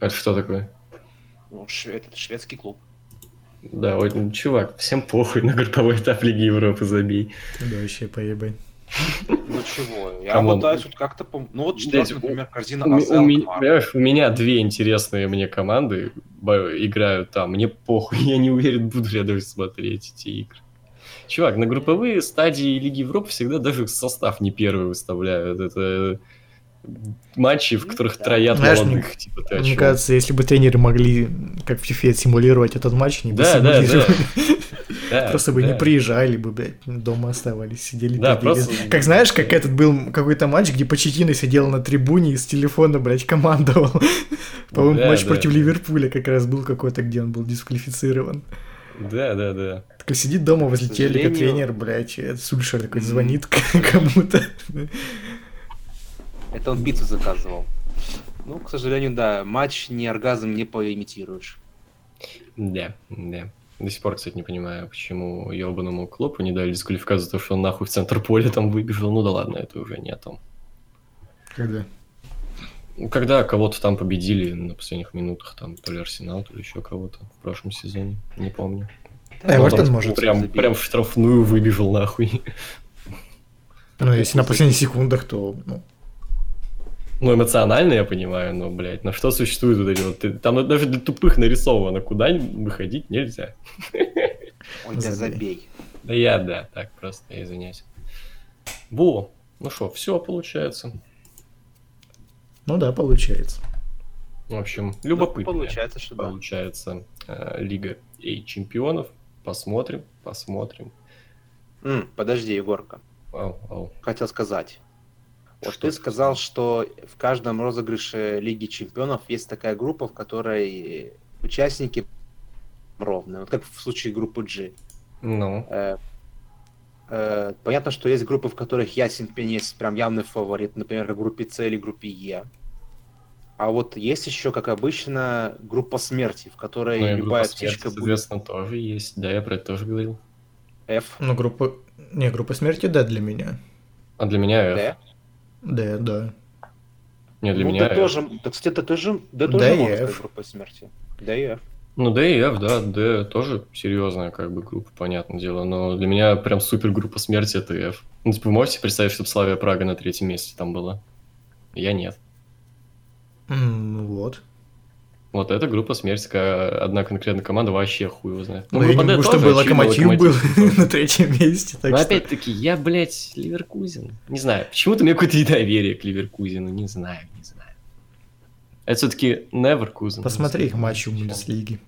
Это что такое? Ну, ш- этот шведский клуб. Да, вот, ну, чувак, всем похуй на групповой этап Лиги Европы забей. Да, вообще поебать. Ну чего, я Come on. пытаюсь тут как-то... пом- Ну вот четвертый, например, корзина У, у понимаешь, у меня две интересные мне команды играют там. Мне похуй, (laughs) я не уверен, буду ли я даже смотреть эти игры. Чувак, на групповые стадии Лиги Европы всегда даже состав не первый выставляют. Это матчи, в которых Да. троят Знаешь, молодых. Типа, ты о Мне кажется, если бы тренеры могли, как в FIFA, симулировать этот матч, они бы Да, да, симулировали. Да, (laughs) Просто бы не приезжали бы, блядь, дома оставались, сидели. Да, просто- Как знаешь, как этот был какой-то матч, где Почетина сидел на трибуне и с телефона, блядь, командовал. (laughs) По-моему, Да, матч да. против Ливерпуля как раз был какой-то, где он был дисквалифицирован. Да, да, да. Такой сидит дома возле телека, сожалению- тренер, блядь, Сульшер такой Мгм. звонит (laughs) кому-то. Это он пиццу заказывал. Ну, к сожалению, да, матч не оргазм не поимитируешь. Да, да. До сих пор, кстати, не понимаю, почему ебаному Клопу не дали дисквалификацию за то, что он нахуй в центр поля там выбежал. Ну да ладно, это уже не о том. Когда? Ну, Когда кого-то там победили на последних минутах, там то ли Арсенал, то ли еще кого-то в прошлом сезоне, не помню. Эвертон может. Прям, забить. прям в штрафную выбежал нахуй. Ну, если на последних секундах, то, ну, Ну, эмоционально я понимаю, но, блядь, на что существует вот эти вот... Там даже для тупых нарисовано, куда выходить нельзя. (laughs) Ой, да Забей. забей. Да я, да, так просто, я извиняюсь. Во, ну что, все получается. Ну да, получается. В общем, Ну, любопытно. получается, что да. Получается, э, Лига и чемпионов. Посмотрим, посмотрим. М, подожди, Егорка. Ау, ау. Хотел сказать. Вот Что ты ты сказал, что в каждом розыгрыше Лиги Чемпионов есть такая группа, в которой участники ровные. Вот как в случае группы G. Ну, Э, э, Понятно, что есть группы, в которых ясен пень есть прям явный фаворит, например, в группе С или группе Е. А вот есть еще, как обычно, группа смерти, в которой ну любая группа смерти, птичка будет соответственно, тоже есть. Да, я про это тоже говорил. F, Ну, группа... Не, группа смерти, да, для меня. А для меня F. D. Да, да. Не, для ну, меня да F. тоже, да, кстати, это тоже, да, тоже и можно F. сказать группа смерти. Да и F. Ну, D и F, да, D тоже серьезная как бы группа, понятное дело, но для меня прям супер группа смерти это F. Ну, типа, вы можете представить, чтобы Славия Прага на третьем месте там была? Я нет. Ну вот. Вот эта группа смерти, одна конкретная команда, вообще хуй его знает. Ну, я не могу, чтобы очевидно, локомотив был (laughs) на третьем месте. Так Но что... опять-таки, я, блядь, Ливеркузен. Не знаю, почему-то у меня какое-то недоверие к Ливеркузену, не знаю, не знаю. Это все-таки Неверкузен. Посмотри их матчи в Бундеслиге.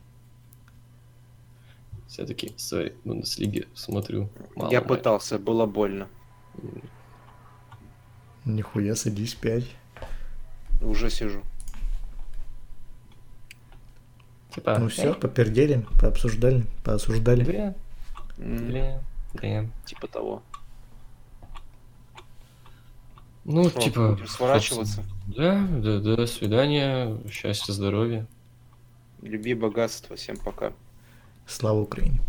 Все-таки, сори, Бундеслиги смотрю. мало Я матчей. пытался, было больно. Нихуя, садись 5. Уже сижу. Типа, Ну все, э, попердели, пообсуждали, поосуждали. Бля, М, бля, бля. Типа того. Ну, Что, типа... будем сворачиваться? собственно, Да, да, до свидания, счастья, здоровья. Люби богатство. Всем пока. Слава Украине.